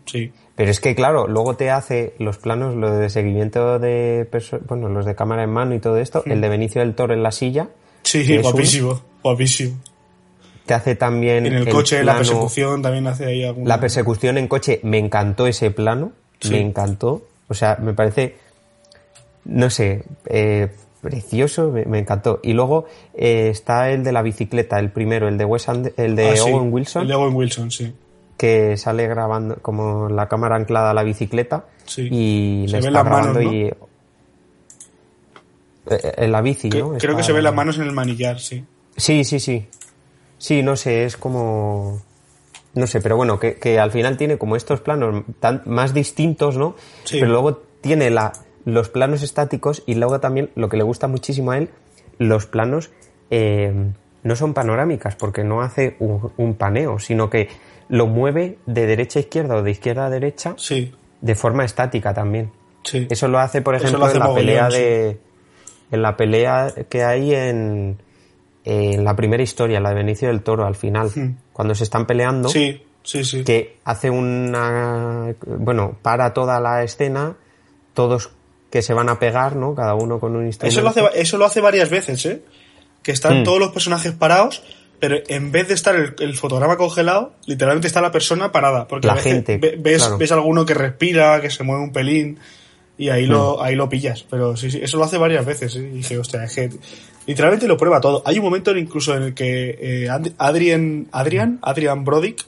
Sí. Pero es que, claro, luego te hace los planos, lo de seguimiento de, bueno, los de cámara en mano y todo esto, el de Benicio del Toro en la silla. Sí, guapísimo, guapísimo. te hace también... En el, coche, la persecución también hace ahí alguna... La persecución en coche, me encantó ese plano, me encantó. O sea, me parece, no sé, eh, precioso, me, encantó. Y luego eh, está el de la bicicleta, el primero, el de Wes el de ah, Owen Wilson. El de Owen Wilson, sí. Que sale grabando como la cámara anclada a la bicicleta y le está grabando y eh, en la bici, ¿no? Creo que se ve las manos en el manillar, sí. Sí, sí, sí. Sí, no sé, es como... No sé, pero bueno, que, que al final tiene como estos planos tan, más distintos, ¿no? Sí. Pero luego tiene la, los planos estáticos y luego también lo que le gusta muchísimo a él, los planos eh, no son panorámicas porque no hace un, paneo, sino que lo mueve de derecha a izquierda o de izquierda a derecha sí. de forma estática también. Sí. Eso lo hace, por ejemplo, en la pelea de. En la pelea que hay en, en la primera historia, la de Benicio del Toro, al final, hmm. cuando se están peleando. Sí, sí, sí. Que hace una. Bueno, para toda la escena, todos que se van a pegar, ¿no? Cada uno con un instrumento. Eso lo hace, eso lo hace varias veces, ¿eh? Que están hmm. todos los personajes parados, pero en vez de estar el, fotograma congelado, literalmente está la persona parada. Porque la gente, ves, ves alguno que respira, que se mueve un pelín, y ahí, lo, hmm. ahí lo pillas. Pero sí, sí, eso lo hace varias veces. ¿eh? Y dije, hostia, es que literalmente lo prueba todo. Hay un momento incluso en el que eh, Adrian, Adrian, Adrian Brodick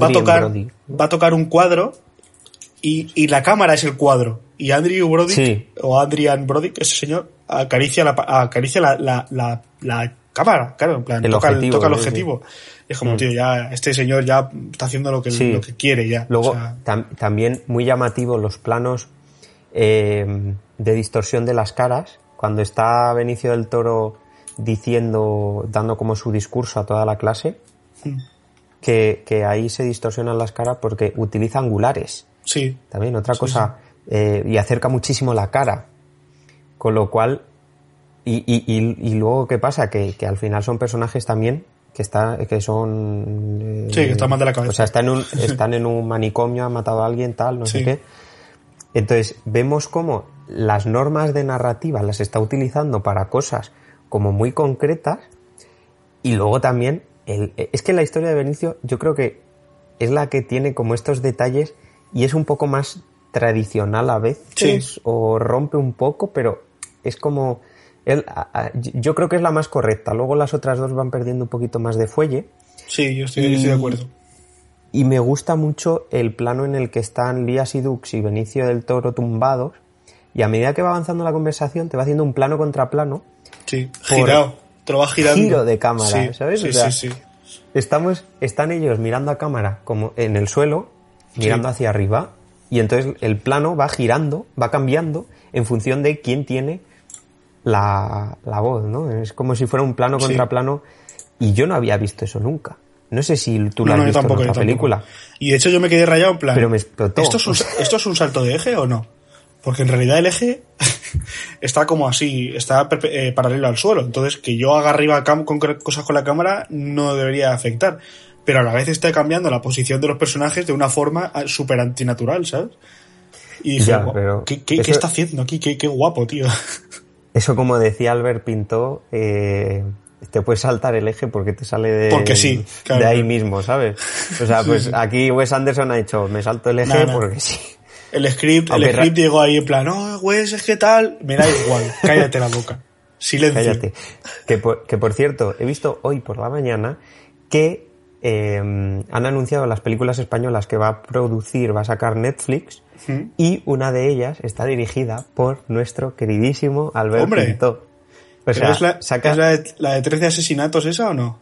va, a tocar, va a tocar un cuadro y, y la cámara es el cuadro. Y Andrew Brodick, o Adrian Brodick, ese señor, acaricia la, acaricia la, la, la, cámara, claro, en plan, toca, objetivo, el, toca el objetivo. es como, mm. tío, ya, este señor ya está haciendo lo que, lo que quiere ya. Luego, también muy llamativo los planos eh, de distorsión de las caras, cuando está Benicio del Toro diciendo, dando como su discurso a toda la clase, mm. que, que ahí se distorsionan las caras porque utiliza angulares. Sí. También otra cosa, eh, y acerca muchísimo la cara. Con lo cual, y, y, y, luego, ¿qué pasa? Que, que, al final son personajes también que, está, que son... Eh, sí, que están mal de la cabeza. O sea, están en un, están en un manicomio, han matado a alguien, tal, no sé qué. Entonces, vemos cómo las normas de narrativa las está utilizando para cosas como muy concretas y luego también, el, es que la historia de Benicio yo creo que es la que tiene como estos detalles y es un poco más tradicional a veces o rompe un poco, pero es como... Yo creo que es la más correcta. Luego las otras dos van perdiendo un poquito más de fuelle. Sí, yo estoy, de acuerdo. Y me gusta mucho el plano en el que están Lías y Dux y Benicio del Toro tumbados. Y a medida que va avanzando la conversación, te va haciendo un plano contra plano. Sí, girado. Te lo va girando. Giro de cámara, ¿sabes? Sí, sí, sí. Estamos, están ellos mirando a cámara como en el suelo, mirando hacia arriba, y entonces el plano va girando, va cambiando en función de quién tiene la, la voz, ¿no? Es como si fuera un plano contra plano y yo no había visto eso nunca. No sé si tú lo has visto en otra película. Y de hecho yo me quedé rayado en plan... Pero me explotó. ¿esto es, un, ¿Esto es un salto de eje o no? Porque en realidad el eje está como así, está eh, paralelo al suelo. Entonces que yo haga arriba con cosas con la cámara no debería afectar pero a la vez está cambiando la posición de los personajes de una forma ah, súper antinatural, ¿sabes? Y dije, ¿qué, está haciendo aquí? Qué, guapo, tío. Eso, como decía Albert Pinto, eh, te puedes saltar el eje porque te sale de, porque sí, de ahí mismo, ¿sabes? O sea, pues aquí Wes Anderson ha dicho, me salto el eje porque sí. El script, el script llegó ahí en plan, no, Wes, es que tal, me da igual, cállate la boca. Silencio. Cállate. Que que por cierto, he visto hoy por la mañana que Em, han anunciado las películas españolas que va a producir, va a sacar Netflix, y una de ellas está dirigida por nuestro queridísimo Alberto Hombre, Pinto. es, la, de, la, de, 13 asesinatos esa o no?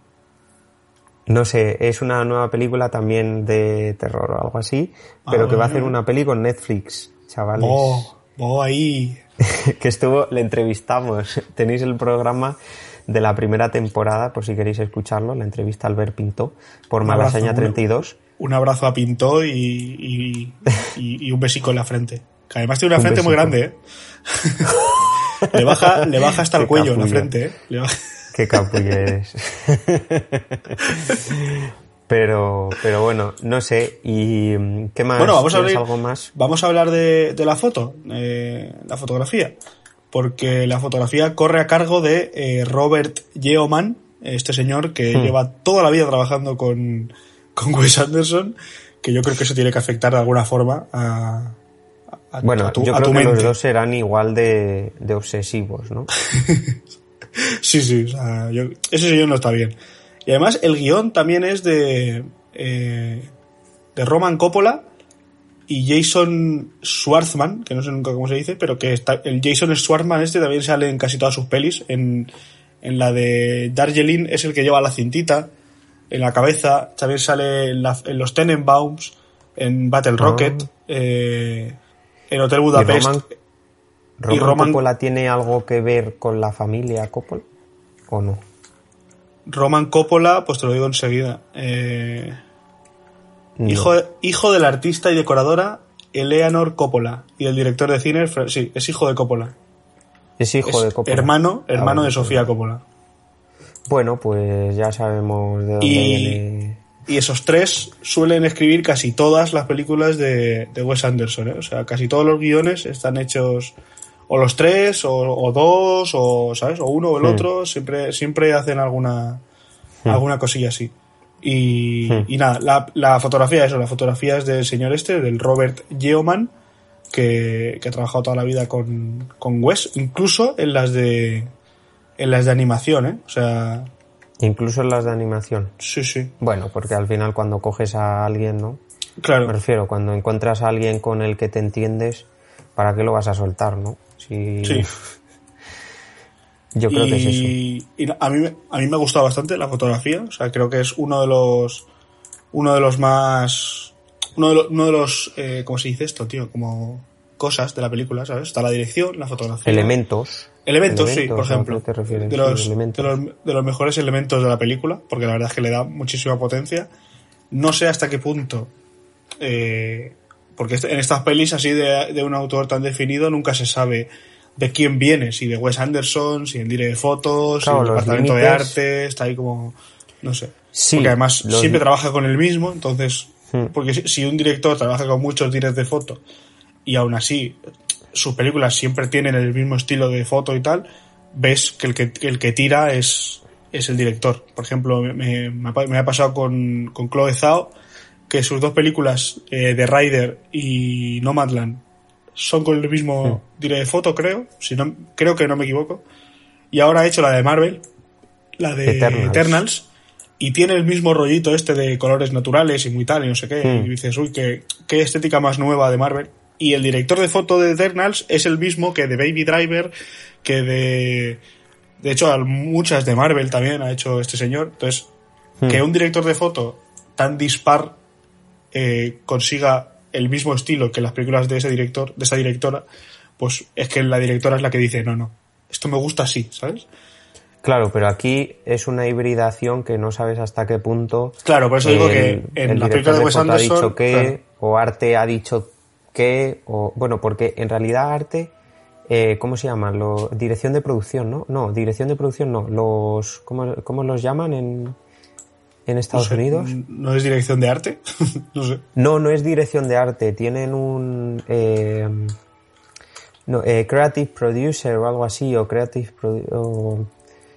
No sé, es una nueva película también de terror o algo así, pero que va a hacer ah. una peli con Netflix, chavales. Oh, oh ahí. que estuvo, le entrevistamos. Tenéis el programa de la primera temporada, por si queréis escucharlo, la entrevista a Albert Pintó por Malasaña 32. Un, abrazo a Pintó y, un besico en la frente. Que además tiene una frente muy grande, ¿eh? le, baja, le baja hasta el cuello en la frente, ¿eh? Qué capullo eres. pero, pero bueno, no sé. ¿Y qué más? Bueno, vamos a hablar, algo más? Vamos a hablar de, la foto, eh, la fotografía porque la fotografía corre a cargo de eh, Robert Yeoman, este señor que hmm. lleva toda la vida trabajando con, con Wes Anderson, que yo creo que eso tiene que afectar de alguna forma a, bueno, yo creo que los dos serán igual de, obsesivos, ¿no? sí, sí, o sea, ese señor no está bien. Y además el guion también es de, eh, de Roman Coppola y Jason Schwartzman, que no sé nunca cómo se dice, pero que está, el Jason Schwartzman este también sale en casi todas sus pelis. En, en la de Darjeeling es el que lleva la cintita en la cabeza, también sale en, los Tenenbaums, en Battle ah. Rocket. Eh, en Hotel Budapest. ¿Y Roman, Coppola tiene algo que ver con la familia Coppola o no? Roman Coppola, pues te lo digo enseguida. Eh, hijo, hijo del artista y decoradora Eleanor Coppola y el director de cine, sí, es hijo de Coppola. Es hijo de Coppola. Hermano, hermano ah, de Sofía Coppola. Bueno, pues ya sabemos de dónde viene y esos tres suelen escribir casi todas las películas de, Wes Anderson. ¿eh? O sea, casi todos los guiones están hechos o los tres, o, dos, o, ¿sabes? O uno o el hmm. otro. Siempre, siempre hacen alguna, hmm. alguna cosilla así. Y, hmm. y nada, la, la, fotografía, eso, la fotografía es del señor este, del Robert Yeoman, que, que ha trabajado toda la vida con, con Wes, incluso en las de en las de animación, ¿eh? O sea, Incluso en las de animación. Sí, sí. Bueno, porque al final cuando coges a alguien, ¿no? Claro. Me refiero, cuando encuentras a alguien con el que te entiendes, ¿para qué lo vas a soltar, no? Sí. Yo creo que es eso. Y a mí, a mí me ha gustado bastante la fotografía. O sea, creo que es uno de los. Uno de los más. Uno de los. Uno de los eh, ¿Cómo se dice esto, tío? Como cosas de la película, ¿sabes? Está la dirección, la fotografía. Elementos. Elementos, sí, por ejemplo. de, los, de, los, mejores elementos de la película, porque la verdad es que le da muchísima potencia. No sé hasta qué punto, eh, porque en estas pelis así de, un autor tan definido nunca se sabe de quién viene, si de Wes Anderson, si el director de fotos, si el departamento de arte, está ahí como, no sé. porque además siempre trabaja con el mismo, entonces, hmm. porque si, un director trabaja con muchos directores de foto y aún así sus películas siempre tienen el mismo estilo de foto y tal, ves que el que, el que tira es, es el director. Por ejemplo, me, me, ha pasado con, con Chloe Zhao, que sus dos películas, eh, de Rider y Nomadland, son con el mismo director de foto, creo. Si no, creo que no me equivoco. Y ahora ha hecho la de Marvel, la de Eternals. y tiene el mismo rollito este de colores naturales y muy tal, y no sé qué. Hmm. Y dices, uy, qué, qué estética más nueva de Marvel y el director de foto de Eternals es el mismo que de Baby Driver, que de... De hecho, muchas de Marvel también ha hecho este señor. Entonces, hmm. que un director de foto tan dispar eh, consiga el mismo estilo que las películas de ese director, de esa directora, pues es que la directora es la que dice, no, no, esto me gusta así, ¿sabes? Claro, pero aquí es una hibridación que no sabes hasta qué punto. Claro, por eso digo que en la película de Wes Anderson. Ha dicho que, o Arte ha dicho que, o, bueno, porque en realidad arte, eh, ¿cómo se llama? Lo, dirección de producción, ¿no? No, dirección de producción no. Los, ¿cómo, cómo los llaman en, en Estados Unidos? ¿No es dirección de arte? no sé. No, no es dirección de arte. Tienen un... Eh, no, eh, creative producer o algo así, o creative... O,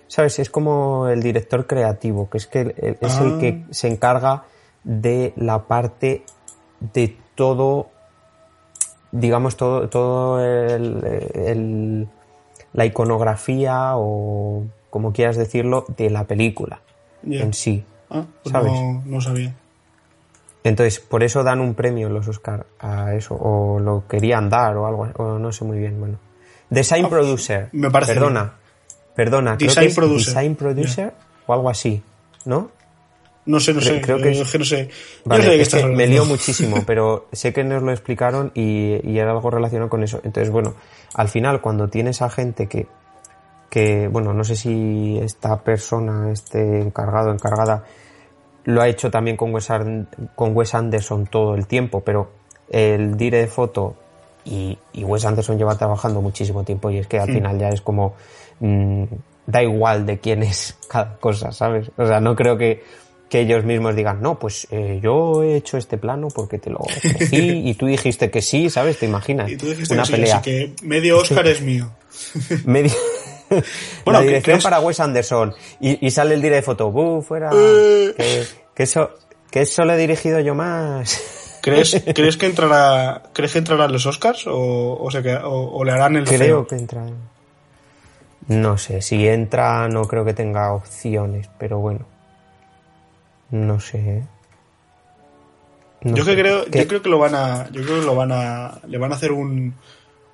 ¿Sabes? Es como el director creativo, que es que es el que ah. se encarga de la parte de todo digamos, todo, todo el, la iconografía o como quieras decirlo de la película en sí. Ah, pues ¿sabes? No, sabía. Entonces, por eso dan un premio los Oscar a eso, o lo querían dar o algo, o no sé muy bien, bueno. Design ah, Producer. Me parece. Perdona. Perdona, Design Producer. Design Producer o algo así, ¿no? No sé, no sé. Creo que, es que no sé. Vale, es que me lío muchísimo, pero sé que nos lo explicaron y, y, era algo relacionado con eso. Entonces, bueno, al final, cuando tienes a gente que, que, bueno, no sé si esta persona, este encargado, encargada, lo ha hecho también con Wes, con Wes Anderson todo el tiempo, pero el dire de foto y, y, Wes Anderson lleva trabajando muchísimo tiempo y es que al final ya es como mm, da igual de quién es cada cosa, ¿sabes? O sea, no creo que que ellos mismos digan, no, pues eh, yo he hecho este plano porque te lo ofrecí y tú dijiste que sí, ¿sabes? ¿Te imaginas? Y tú dijiste Una que pelea. Sí, así que medio Oscar es mío. medio... bueno, la dirección para Wes Anderson. Y, sale el día de foto. ¡Bú, fuera! Eh. Que, eso, que eso lo he dirigido yo más. ¿Crees, ¿crees que entrará, crees que entrará los Oscars o, o, o, le harán el Creo que entra. No sé, si entra no creo que tenga opciones, pero bueno. No sé. ¿eh? yo que creo, yo creo que lo van a, yo creo que lo van a, le van a hacer un,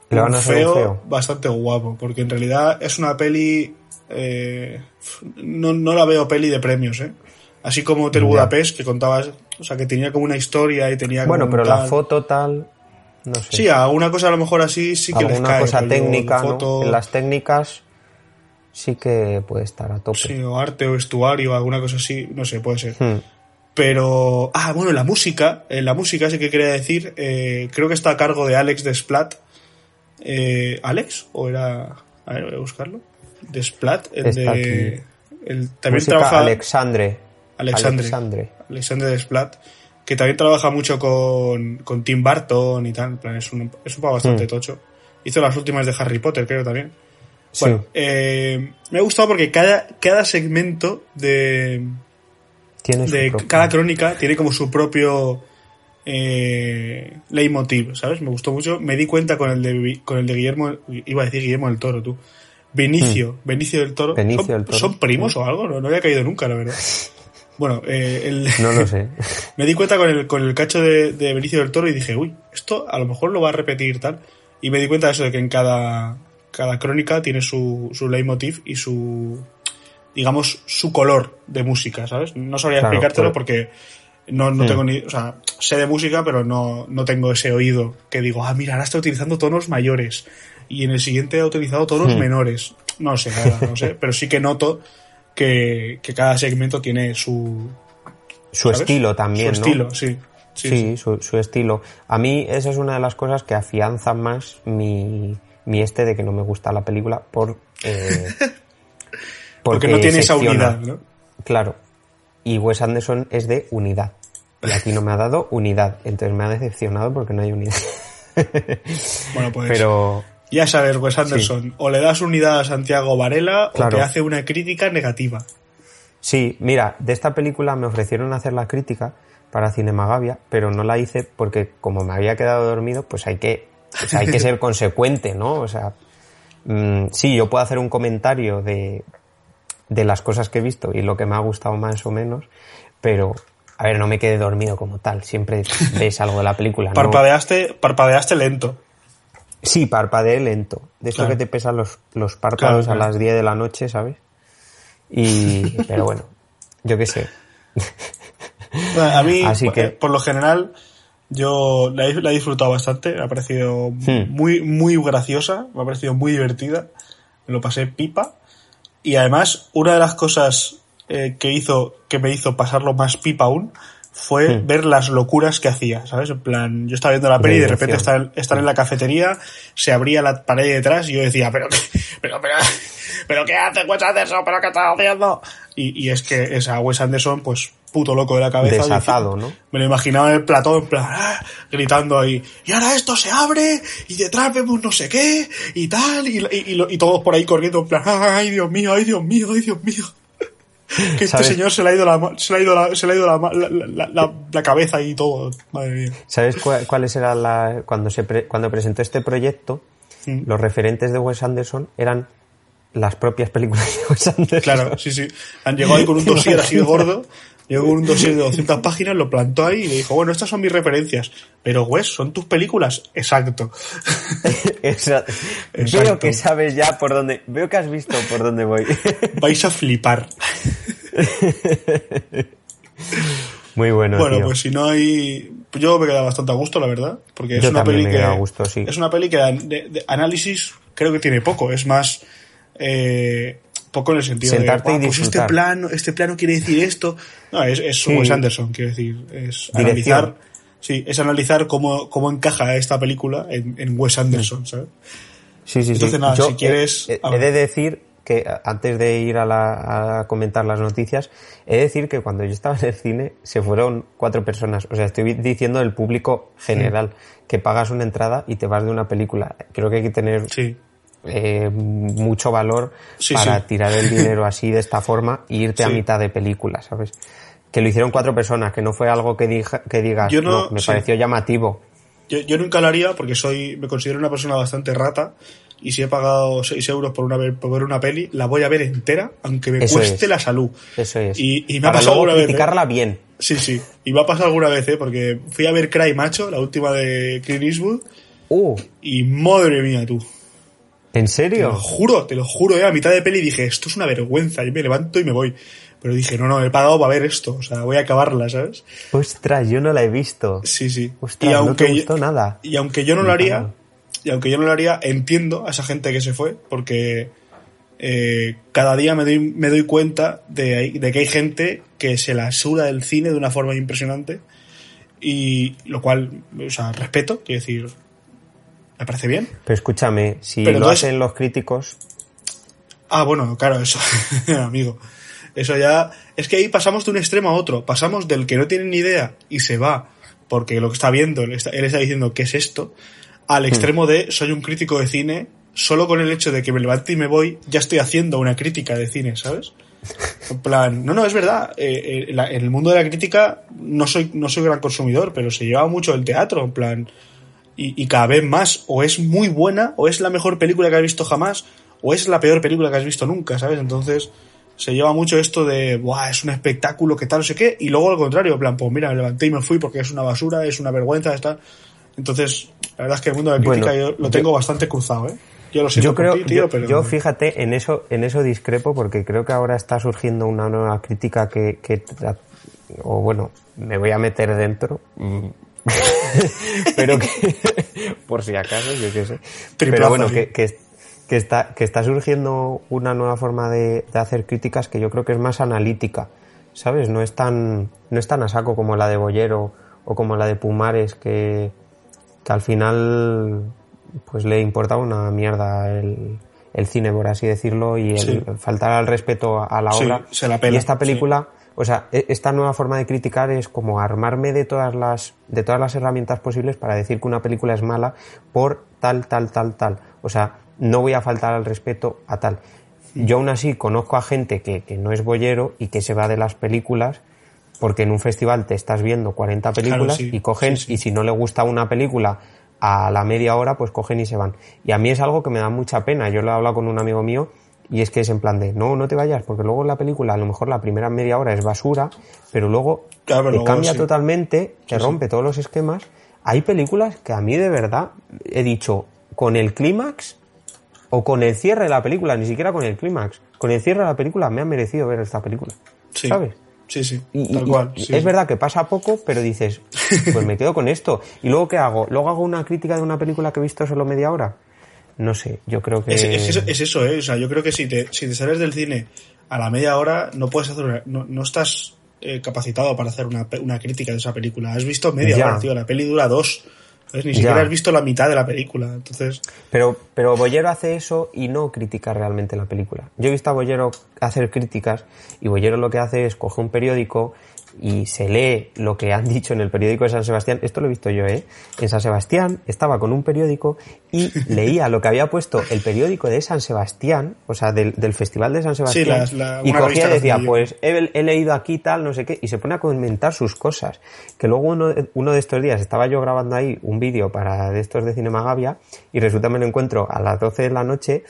le van a hacer feo, un feo, bastante guapo, porque en realidad es una peli, eh, no, no la veo peli de premios, eh. Así como Hotel Budapest, que contabas, o sea, que tenía como una historia y tenía como Bueno, pero la foto tal, no sé. Sí, a una cosa a lo mejor así sí que les cae. cosa técnica, ¿no? En las técnicas sí que puede estar a tope. Sí, o arte o vestuario, alguna cosa así, no sé, puede ser. Hmm. Pero, ah, bueno, la música, en la música sí que quería decir, eh, creo que está a cargo de Alex Desplat. Eh, ¿Alex? ¿O era...? A ver, voy a buscarlo. Desplat, el de... El, también trabaja... Alexandre. Alexandre. Alexandre. Alexandre Desplat, que también trabaja mucho con, con Tim Burton y tal. es un, es un bastante hmm. tocho. Hizo las últimas de Harry Potter, creo también. Bueno, eh, me ha gustado porque cada, cada segmento de, de cada crónica tiene como su propio eh, leitmotiv, ¿sabes? Me gustó mucho. Me di cuenta con el de, con el de Guillermo, iba a decir Guillermo del Toro, tú. Benicio, hmm. Benicio del Toro. ¿Son, primos o algo? No, había caído nunca, la verdad. Bueno, eh, el, no lo sé. me di cuenta con el, con el cacho de, de Benicio del Toro y dije, uy, esto a lo mejor lo va a repetir tal. Y me di cuenta de eso, de que en cada, cada crónica tiene su, su leitmotiv y su, digamos, su color de música, ¿sabes? No sabría explicártelo porque no, no tengo ni, o sea, sé de música, pero no, no tengo ese oído que digo, ah, mira, ahora está utilizando tonos mayores y en el siguiente ha utilizado tonos menores. No sé, no sé, pero sí que noto que, que cada segmento tiene su... Su estilo también, su estilo, sí. Sí, Su, su, estilo. A mí esa es una de las cosas que afianzan más mi, mi este de que no me gusta la película por... Eh, porque, no tiene esa unidad, ¿no? Claro. Y Wes Anderson es de unidad. Y aquí no me ha dado unidad. Entonces me ha decepcionado porque no hay unidad. bueno, pues... Pero... Ya sabes, Wes Anderson, o le das unidad a Santiago Varela o te hace una crítica negativa. Sí, mira, de esta película me ofrecieron hacer la crítica para Cinemagavia, pero no la hice porque como me había quedado dormido, pues hay que hay que ser consecuente, ¿no? O sea, mm, sí, yo puedo hacer un comentario de, de las cosas que he visto y lo que me ha gustado más o menos, pero a ver, no me quedé dormido como tal, siempre ves algo de la película. Parpadeaste, parpadeaste lento. Sí, parpadeé lento. De eso que te pesan los, los párpados a las 10 de la noche, ¿sabes? Y, pero bueno, yo qué sé. a mí, Así que... por lo general, yo la he, disfrutado bastante, me ha parecido hmm. muy, muy graciosa, me ha parecido muy divertida, me lo pasé pipa. Y además, una de las cosas eh, que hizo, que me hizo pasarlo más pipa aún, fue ver las locuras que hacía, ¿sabes? En plan, yo estaba viendo la peli y de repente estar, estar en la cafetería, se abría la pared detrás y yo decía, pero, pero, pero, pero, ¿qué hace Wes Anderson? ¿Pero qué estás haciendo? Y, y es que esa Wes Anderson, pues, puto loco de la cabeza. Desatado, ¿no? Me lo imaginaba en el plató, en plan, ¡ah! gritando ahí, y ahora esto se abre, y detrás vemos no sé qué, y tal, y, y, y, todos por ahí corriendo, en plan, ¡ay, Dios mío, ay, Dios mío, ay, Dios mío! Que este señor se le ha ido la, se le ha ido la, se le ha ido la, la, la, cabeza y todo, madre mía. ¿Sabes cuáles eran la, cuando se cuando presentó este proyecto, los referentes de Wes Anderson eran las propias películas de Wes Anderson. Claro, sí, sí. Han llegado ahí con un dossier así de gordo Llegó con un dossier de 200 páginas, lo plantó ahí y le dijo, bueno, estas son mis referencias. Pero, Wes, ¿son tus películas? Exacto. Exacto. Veo que sabes ya por dónde, veo que has visto por dónde voy. Vais a flipar. Muy bueno. Bueno, pues si no hay. Yo me queda bastante a gusto, la verdad. Porque es una peli que. Es una peli que de, análisis creo que tiene poco. Es más. Eh, poco en el sentido Sentarte de, pues este plano, este plano quiere decir esto. No, es, es Wes Anderson, quiero decir, es analizar, sí, es analizar cómo, cómo encaja esta película en, en Wes Anderson, ¿sabes? Sí, sí, Entonces, nada, si quieres. He, de decir que antes de ir a, la, a, comentar las noticias, he de decir que cuando yo estaba en el cine se fueron cuatro personas. O sea, estoy diciendo el público general, que pagas una entrada y te vas de una película. Creo que hay que tener sí eh, mucho valor para tirar el dinero así de esta forma e irte a mitad de película, ¿sabes? Que lo hicieron cuatro personas, que no fue algo que, que digas, no, me pareció llamativo. Yo, yo, nunca lo haría porque soy, me considero una persona bastante rata y si he pagado 6 euros por, una, por ver una peli, la voy a ver entera, aunque me cueste la salud. Eso es. Y, y me ha pasado alguna vez. ¿eh? criticarla bien. Sí, sí. Y me ha pasado alguna vez, ¿eh? Porque fui a ver Cry Macho, la última de Clint Eastwood. Uh. Y madre mía, tú. ¿En serio? Te lo juro, te lo juro, ¿eh? A mitad de peli dije, esto es una vergüenza. Y me levanto y me voy. Pero dije, no, no, he pagado para ver esto. O sea, voy a acabarla, ¿sabes? Ostras, yo no la he visto. Sí, sí. Ostras, y aunque no te gustó nada. Y aunque yo no lo haría, y aunque yo no lo haría, entiendo a esa gente que se fue, porque eh, cada día me doy, me doy cuenta de, de, que hay gente que se la suda del cine de una forma impresionante, y lo cual, o sea, respeto, quiero decir, me parece bien. Pero escúchame, si lo hacen los críticos. Ah, bueno, claro, eso, amigo. Eso ya. Es que ahí pasamos de un extremo a otro. Pasamos del que no tiene ni idea y se va porque lo que está viendo, él está, él está diciendo, ¿qué es esto? al hmm. extremo de soy un crítico de cine, solo con el hecho de que me levante y me voy, ya estoy haciendo una crítica de cine, ¿sabes? En plan, no, no, es verdad. Eh, eh, en el mundo de la crítica no soy, no soy gran consumidor, pero se lleva mucho el teatro, en plan. Y, cada vez más, o es muy buena, o es la mejor película que has visto jamás, o es la peor película que has visto nunca, ¿sabes? Entonces, se lleva mucho esto de, Buah, es un espectáculo, que tal, no sé qué, y luego al contrario, en plan, pues mira, me levanté y me fui porque es una basura, es una vergüenza, está. Entonces, la verdad es que el mundo de la crítica yo lo tengo bastante cruzado, ¿eh? Yo lo siento creo, tío, pero... Yo fíjate, en eso, en eso discrepo porque creo que ahora está surgiendo una nueva crítica que, que o bueno, me voy a meter dentro. Pero que, por si acaso, yo qué sé. pero bueno, que, que, que, está, que está surgiendo una nueva forma de, de, hacer críticas que yo creo que es más analítica, ¿sabes? No es tan, no es tan a saco como la de Bollero o como la de Pumares que, que al final pues le importaba una mierda el, el cine, por así decirlo, y el faltar al respeto a la obra. y esta película, o sea, e, esta nueva forma de criticar es como armarme de todas las, de todas las herramientas posibles para decir que una película es mala por tal, tal, tal, tal. O sea, no voy a faltar al respeto a tal. Yo aún así conozco a gente que, que no es boyero y que se va de las películas porque en un festival te estás viendo 40 películas y cogen, y si no le gusta una película a la media hora, pues cogen y se van. Y a mí es algo que me da mucha pena. Yo lo he hablado con un amigo mío y es que es en plan de, no, no te vayas, porque luego la película, a lo mejor la primera media hora es basura, pero luego te cambia totalmente, te rompe todos los esquemas. Hay películas que a mí de verdad he dicho, con el clímax o con el cierre de la película, ni siquiera con el clímax, con el cierre de la película me ha merecido ver esta película. ¿Sabes? Sí, sí, tal cual. Es verdad que pasa poco, pero dices, pues me quedo con esto. ¿Y luego qué hago? ¿Luego hago una crítica de una película que he visto solo media hora? No sé, yo creo que... Es, eso, ¿eh? O sea, yo creo que si te, si te sales del cine a la media hora, no puedes hacer no, no estás eh, capacitado para hacer una, una, crítica de esa película. Has visto media hora, tío. La peli dura dos. Ni siquiera has visto la mitad de la película, entonces... Pero, pero Bollero hace eso y no critica realmente la película. Yo he visto a Bollero hacer críticas y Bollero lo que hace es coger un periódico y se lee lo que han dicho en el periódico de San Sebastián, esto lo he visto yo, ¿eh? En San Sebastián estaba con un periódico y leía lo que había puesto el periódico de San Sebastián, o sea, del, del Festival de San Sebastián, y cogía y decía, pues he, leído aquí tal, no sé qué, y se pone a comentar sus cosas. Que luego uno, uno de estos días estaba yo grabando ahí un vídeo para de estos de Cinemagavia y resulta me lo encuentro a las 12 de la noche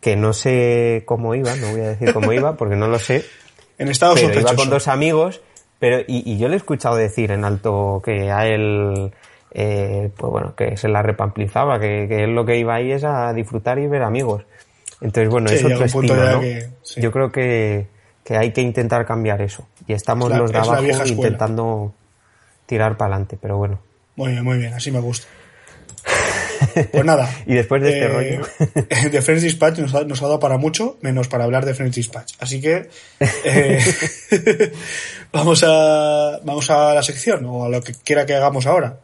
que no sé cómo iba, no voy a decir cómo iba porque no lo sé. En Estados Unidos. Iba con dos amigos pero, y, yo le he escuchado decir en alto que a él, eh, pues bueno, que se la repamplizaba, que, que, él lo que iba ahí es a disfrutar y ver amigos. Entonces, bueno, es otro estilo, ¿no? Yo creo que, que, hay que intentar cambiar eso. Y estamos los de abajo intentando tirar para adelante, pero bueno. Muy bien, muy bien, así me gusta. Pues nada. y después de este eh, rollo. de French Dispatch nos ha, nos ha, dado para mucho, menos para hablar de French Dispatch. Así que eh, vamos, a, vamos a la sección o a lo que quiera que hagamos ahora.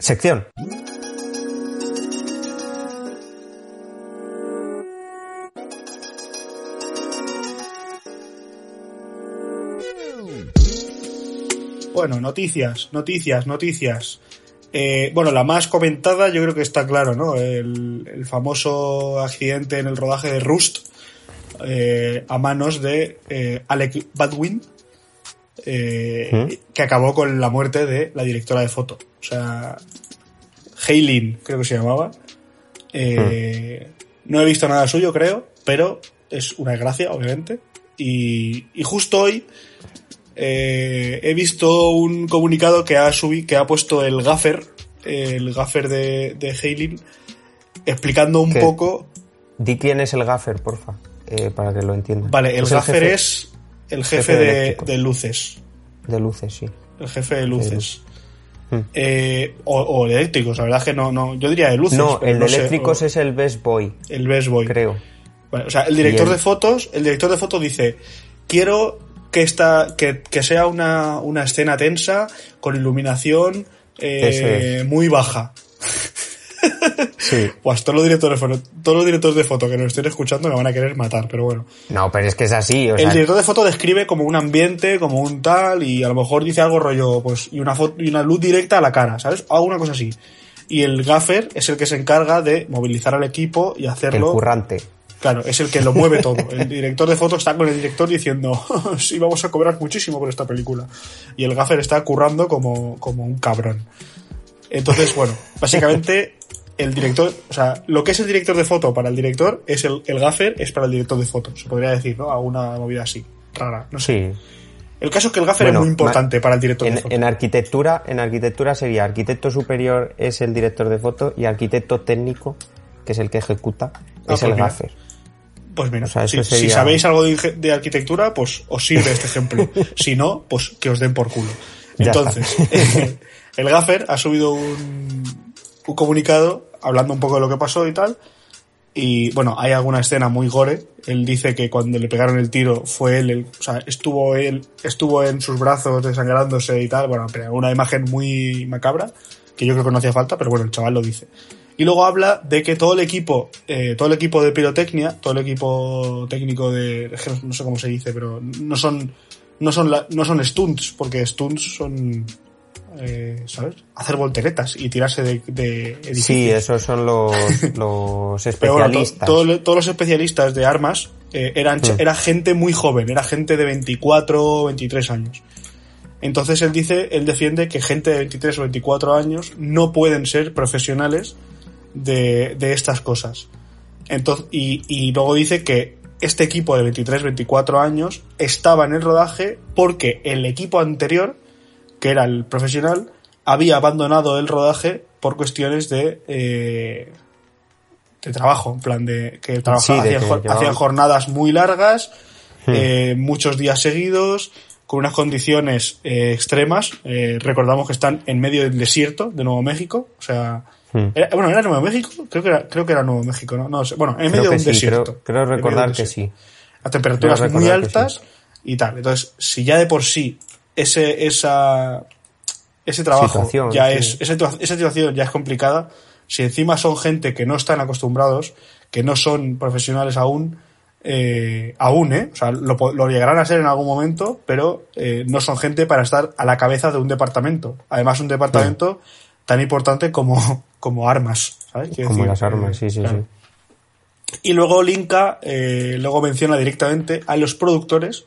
sección. Bueno, noticias, noticias, noticias. Eh, bueno, la más comentada yo creo que está claro, ¿no? El, famoso accidente en el rodaje de Rust eh, a manos de eh, Alec Badwin, ¿Mm? que acabó con la muerte de la directora de foto. O sea, Haylin, creo que se llamaba. ¿Mm? No he visto nada suyo, creo, pero es una desgracia, obviamente. Y, y justo hoy eh, he visto un comunicado que ha subido, que ha puesto el gaffer, el gaffer de, de explicando un poco. Di quién es el gaffer, porfa, eh, para que lo entienda. Vale, el gaffer es el jefe, de, luces. De luces, sí. El jefe de luces. Hmm. Eh, o, eléctricos, la verdad es que no, no, yo diría de luces. No, el de eléctricos es el best boy. El best boy. Creo. o sea, el director de fotos, el director de fotos dice, quiero que, esta, que, que sea una, una, escena tensa, con iluminación eh, muy baja. Sí. Pues todos los directores de foto, todos los directores de foto que nos estén escuchando me van a querer matar, pero bueno. No, pero es que es así. el director de foto describe como un ambiente, como un tal, y a lo mejor dice algo rollo, pues, y una foto, y una luz directa a la cara, ¿sabes? O alguna cosa así. Y el gaffer es el que se encarga de movilizar al equipo y hacerlo. El currante. Claro, es el que lo mueve todo. El director de fotos está con el director diciendo, sí, vamos a cobrar muchísimo por esta película. Y el gaffer está currando como, como un cabrón. Entonces, bueno, básicamente el director, o sea, lo que es el director de foto para el director es el, el gaffer es para el director de foto, se podría decir, ¿no? Alguna movida así, rara, no sé. Sí. El caso es que el gaffer es muy importante para el director en, de foto. En arquitectura, en arquitectura sería arquitecto superior es el director de foto y arquitecto técnico, que es el que ejecuta, ah, es el pues gaffer. Pues mira, si, sabéis algo de, arquitectura, pues os sirve este ejemplo. si no, pues que os den por culo. Entonces, el gaffer ha subido un, un, comunicado hablando un poco de lo que pasó y tal. Y bueno, hay alguna escena muy gore. Él dice que cuando le pegaron el tiro fue él, o sea, estuvo él, estuvo en sus brazos desangrándose y tal. Bueno, pero una imagen muy macabra que yo creo que no hacía falta, pero bueno, el chaval lo dice. Y luego habla de que todo el equipo, eh, todo el equipo de pirotecnia, todo el equipo técnico de, no sé cómo se dice, pero no son, no son, no son stunts, porque stunts son, eh, ¿sabes? Hacer volteretas y tirarse de, de edificios. Sí, esos son los, los especialistas. todos los especialistas de armas eh, eran, mm. era gente muy joven, era gente de 24, 23 años. Entonces él dice, él defiende que gente de 23 o 24 años no pueden ser profesionales de, de estas cosas. Entonces, y, y luego dice que este equipo de 23-24 años estaba en el rodaje porque el equipo anterior, que era el profesional, había abandonado el rodaje por cuestiones de, eh, de trabajo, en plan de que hacían, jornadas muy largas, hmm. eh, muchos días seguidos, con unas condiciones eh, extremas. Recordamos que están en medio del desierto de Nuevo México, o sea, Hmm. bueno, ¿era Nuevo México? Creo que era, creo que era Nuevo México, ¿no? no bueno, en medio de un desierto. Creo, recordar que sí. A temperaturas muy altas y tal. Entonces, si ya de por sí ese, esa, ese trabajo ya es, esa, situación ya es complicada, si encima son gente que no están acostumbrados, que no son profesionales aún, eh, aún, ¿eh? O sea, lo, lo, llegarán a ser en algún momento, pero eh, no son gente para estar a la cabeza de un departamento. Además, un departamento tan importante como, como armas, ¿sabes? como las armas, sí, sí, sí. Y luego Linka, eh, luego menciona directamente a los productores,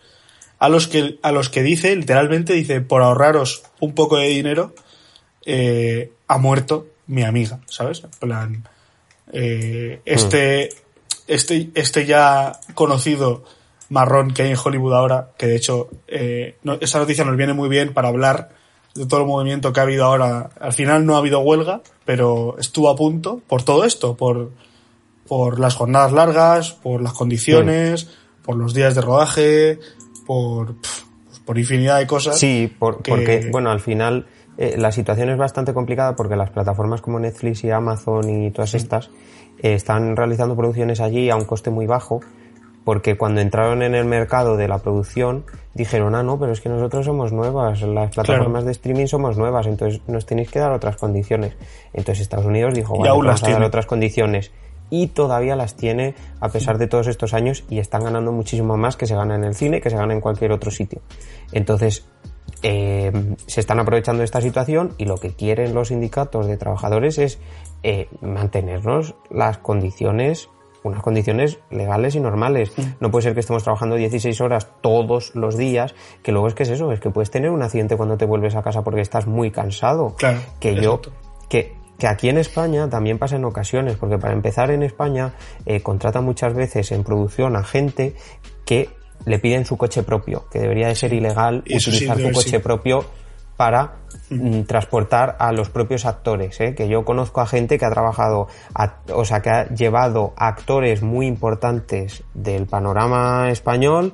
a los que, a los que dice, literalmente dice, por ahorraros un poco de dinero, eh, ha muerto mi amiga, ¿sabes? En plan, eh, este, este, este ya conocido marrón que hay en Hollywood ahora, que de hecho, eh, esa noticia nos viene muy bien para hablar de todo el movimiento que ha habido ahora. Al final no ha habido huelga, pero estuvo a punto por todo esto, por, por las jornadas largas, por las condiciones, por los días de rodaje, por, por infinidad de cosas. Sí, porque, bueno, al final eh, la situación es bastante complicada porque las plataformas como Netflix y Amazon y todas estas eh, están realizando producciones allí a un coste muy bajo porque cuando entraron en el mercado de la producción dijeron, ah, no, pero es que nosotros somos nuevas, las plataformas de streaming somos nuevas, entonces nos tenéis que dar otras condiciones. Entonces Estados Unidos dijo, vale, vamos a dar otras condiciones. Y todavía las tiene a pesar de todos estos años y están ganando muchísimo más que se gana en el cine, que se gana en cualquier otro sitio. Entonces, eh, se están aprovechando de esta situación y lo que quieren los sindicatos de trabajadores es eh, mantenernos las condiciones unas condiciones legales y normales. No puede ser que estemos trabajando 16 horas todos los días, que luego es que es eso, es que puedes tener un accidente cuando te vuelves a casa porque estás muy cansado. Claro. Que yo, que, que aquí en España también pasa en ocasiones, porque para empezar en España eh, contratan muchas veces en producción a gente que le piden su coche propio, que debería de ser ilegal utilizar su coche propio para mm, transportar a los propios actores, ¿eh? que yo conozco a gente que ha trabajado, o sea, que ha llevado actores muy importantes del panorama español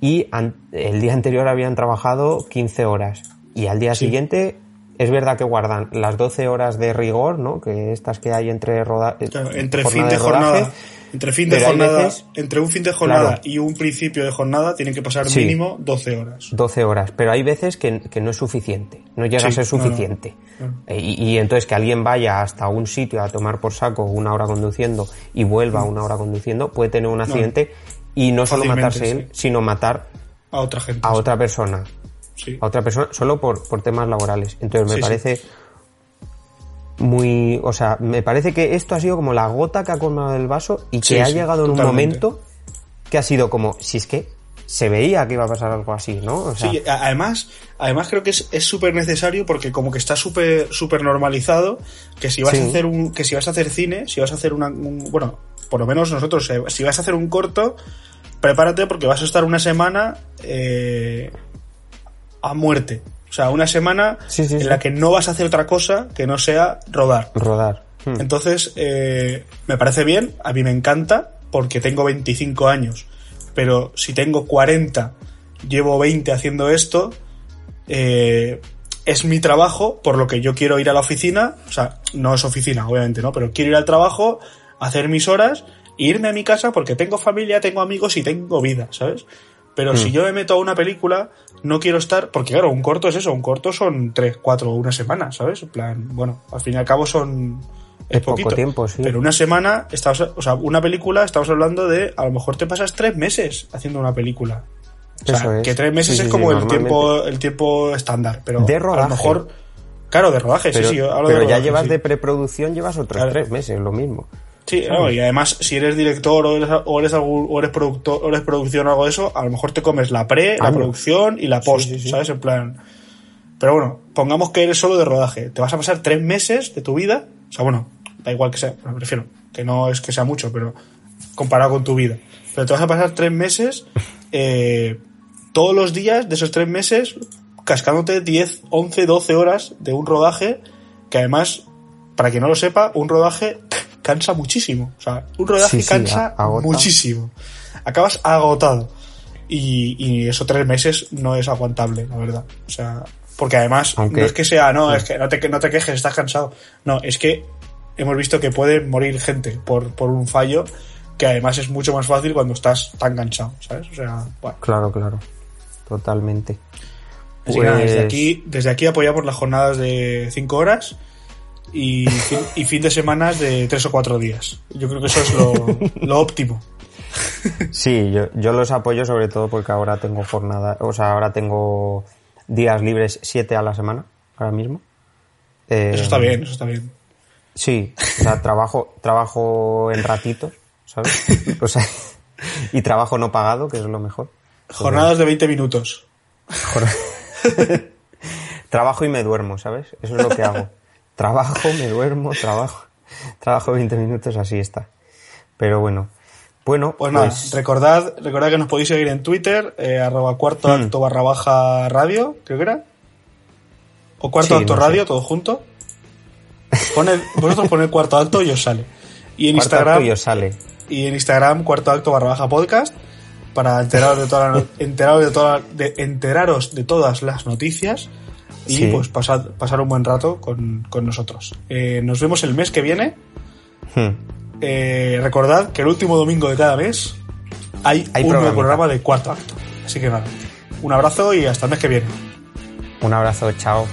y el día anterior habían trabajado 15 horas y al día siguiente es verdad que guardan las 12 horas de rigor, ¿no? Que estas que hay entre roda entre fin de, jornada, entre fin de jornada, entre un fin de jornada y un principio de jornada tienen que pasar mínimo 12 horas. 12 horas, pero hay veces que, no es suficiente, no llega a ser suficiente. Eh, y, entonces que alguien vaya hasta un sitio a tomar por saco una hora conduciendo y vuelva una hora conduciendo puede tener un accidente y no solo matarse él, sino matar a otra gente. A otra persona. A otra persona solo por, por temas laborales. Entonces me parece muy, o sea, me parece que esto ha sido como la gota que ha colmado el vaso y que ha llegado en un momento que ha sido como, si es que se veía que iba a pasar algo así, ¿no? sí, además, además creo que es súper necesario porque como que está súper súper normalizado que si vas a hacer un que si vas a hacer cine, si vas a hacer una bueno, por lo menos nosotros eh, si vas a hacer un corto, prepárate porque vas a estar una semana eh, a muerte. O sea, una semana en la que no vas a hacer otra cosa que no sea rodar. Rodar. Hmm. Entonces, eh, me parece bien, a mí me encanta, porque tengo 25 años, pero si tengo 40, llevo 20 haciendo esto, eh, es mi trabajo, por lo que yo quiero ir a la oficina, o sea, no es oficina, obviamente, ¿no? Pero quiero ir al trabajo, hacer mis horas, e irme a mi casa porque tengo familia, tengo amigos y tengo vida, ¿sabes? Pero si hmm. yo me meto a una película, no quiero estar, porque claro, un corto es eso, un corto son tres, cuatro, una semana, ¿sabes? En plan, bueno, al fin y al cabo son... Es, poco tiempo, sí. Pero una semana, estamos, o sea, una película, estamos hablando de, a lo mejor te pasas tres meses haciendo una película. O sea, que tres meses es como el tiempo el tiempo estándar, pero de rodaje. a lo mejor... Claro, de rodaje, pero, sí, sí. pero ya llevas de preproducción, llevas otros tres meses, lo mismo. Sí, y además, si eres director o eres, o eres, o eres productor o eres producción o algo de eso, a lo mejor te comes la pre, la producción y la post, ¿sabes? En plan. Pero bueno, pongamos que eres solo de rodaje. Te vas a pasar tres meses de tu vida. O sea, bueno, da igual que sea, me prefiero, que no es que sea mucho, pero comparado con tu vida. Pero te vas a pasar tres meses, eh, todos los días de esos tres meses, cascándote 10, 11, 12 horas de un rodaje, que además, para quien no lo sepa, un rodaje cansa muchísimo. O sea, un rodaje cansa muchísimo. Acabas agotado. Y, y eso tres meses no es aguantable, la verdad. O sea, porque además no es que sea, no, es que no te, no te quejes, estás cansado. No, es que hemos visto que puede morir gente por, por un fallo que además es mucho más fácil cuando estás tan cansado, ¿sabes? O sea, bueno. Claro, claro. Totalmente. Así que desde pues aquí, desde aquí apoyamos las jornadas de cinco horas y fin, de semana de tres o cuatro días. Yo creo que eso es lo, óptimo. Sí, yo, yo los apoyo sobre todo porque ahora tengo jornada, o sea, ahora tengo días libres siete a la semana, ahora mismo. eso está bien, eso está bien. Sí, o sea, trabajo, trabajo en ratitos, ¿sabes? O sea, y trabajo no pagado, que es lo mejor. Jornadas de 20 minutos. trabajo y me duermo, ¿sabes? Eso es lo que hago trabajo, me duermo, trabajo, trabajo 20 minutos, así está. Pero bueno, bueno, pues, nada, pues recordad, recordad que nos podéis seguir en Twitter, eh, arroba cuarto hmm. acto barra baja radio, creo que era. O cuarto acto radio, todo junto. Poned, vosotros poned cuarto acto y os sale. Y en Instagram. Y, os sale. y en Instagram, cuarto acto barra baja podcast, para enteraros de todas enteraros de todas de, enteraros de todas las noticias y pues pasar, pasar un buen rato con, nosotros. Eh, nos vemos el mes que viene. Hmm. Eh, recordad que el último domingo de cada mes hay, un nuevo programa de cuarto acto. Así que nada, un abrazo y hasta el mes que viene. Un abrazo, chao.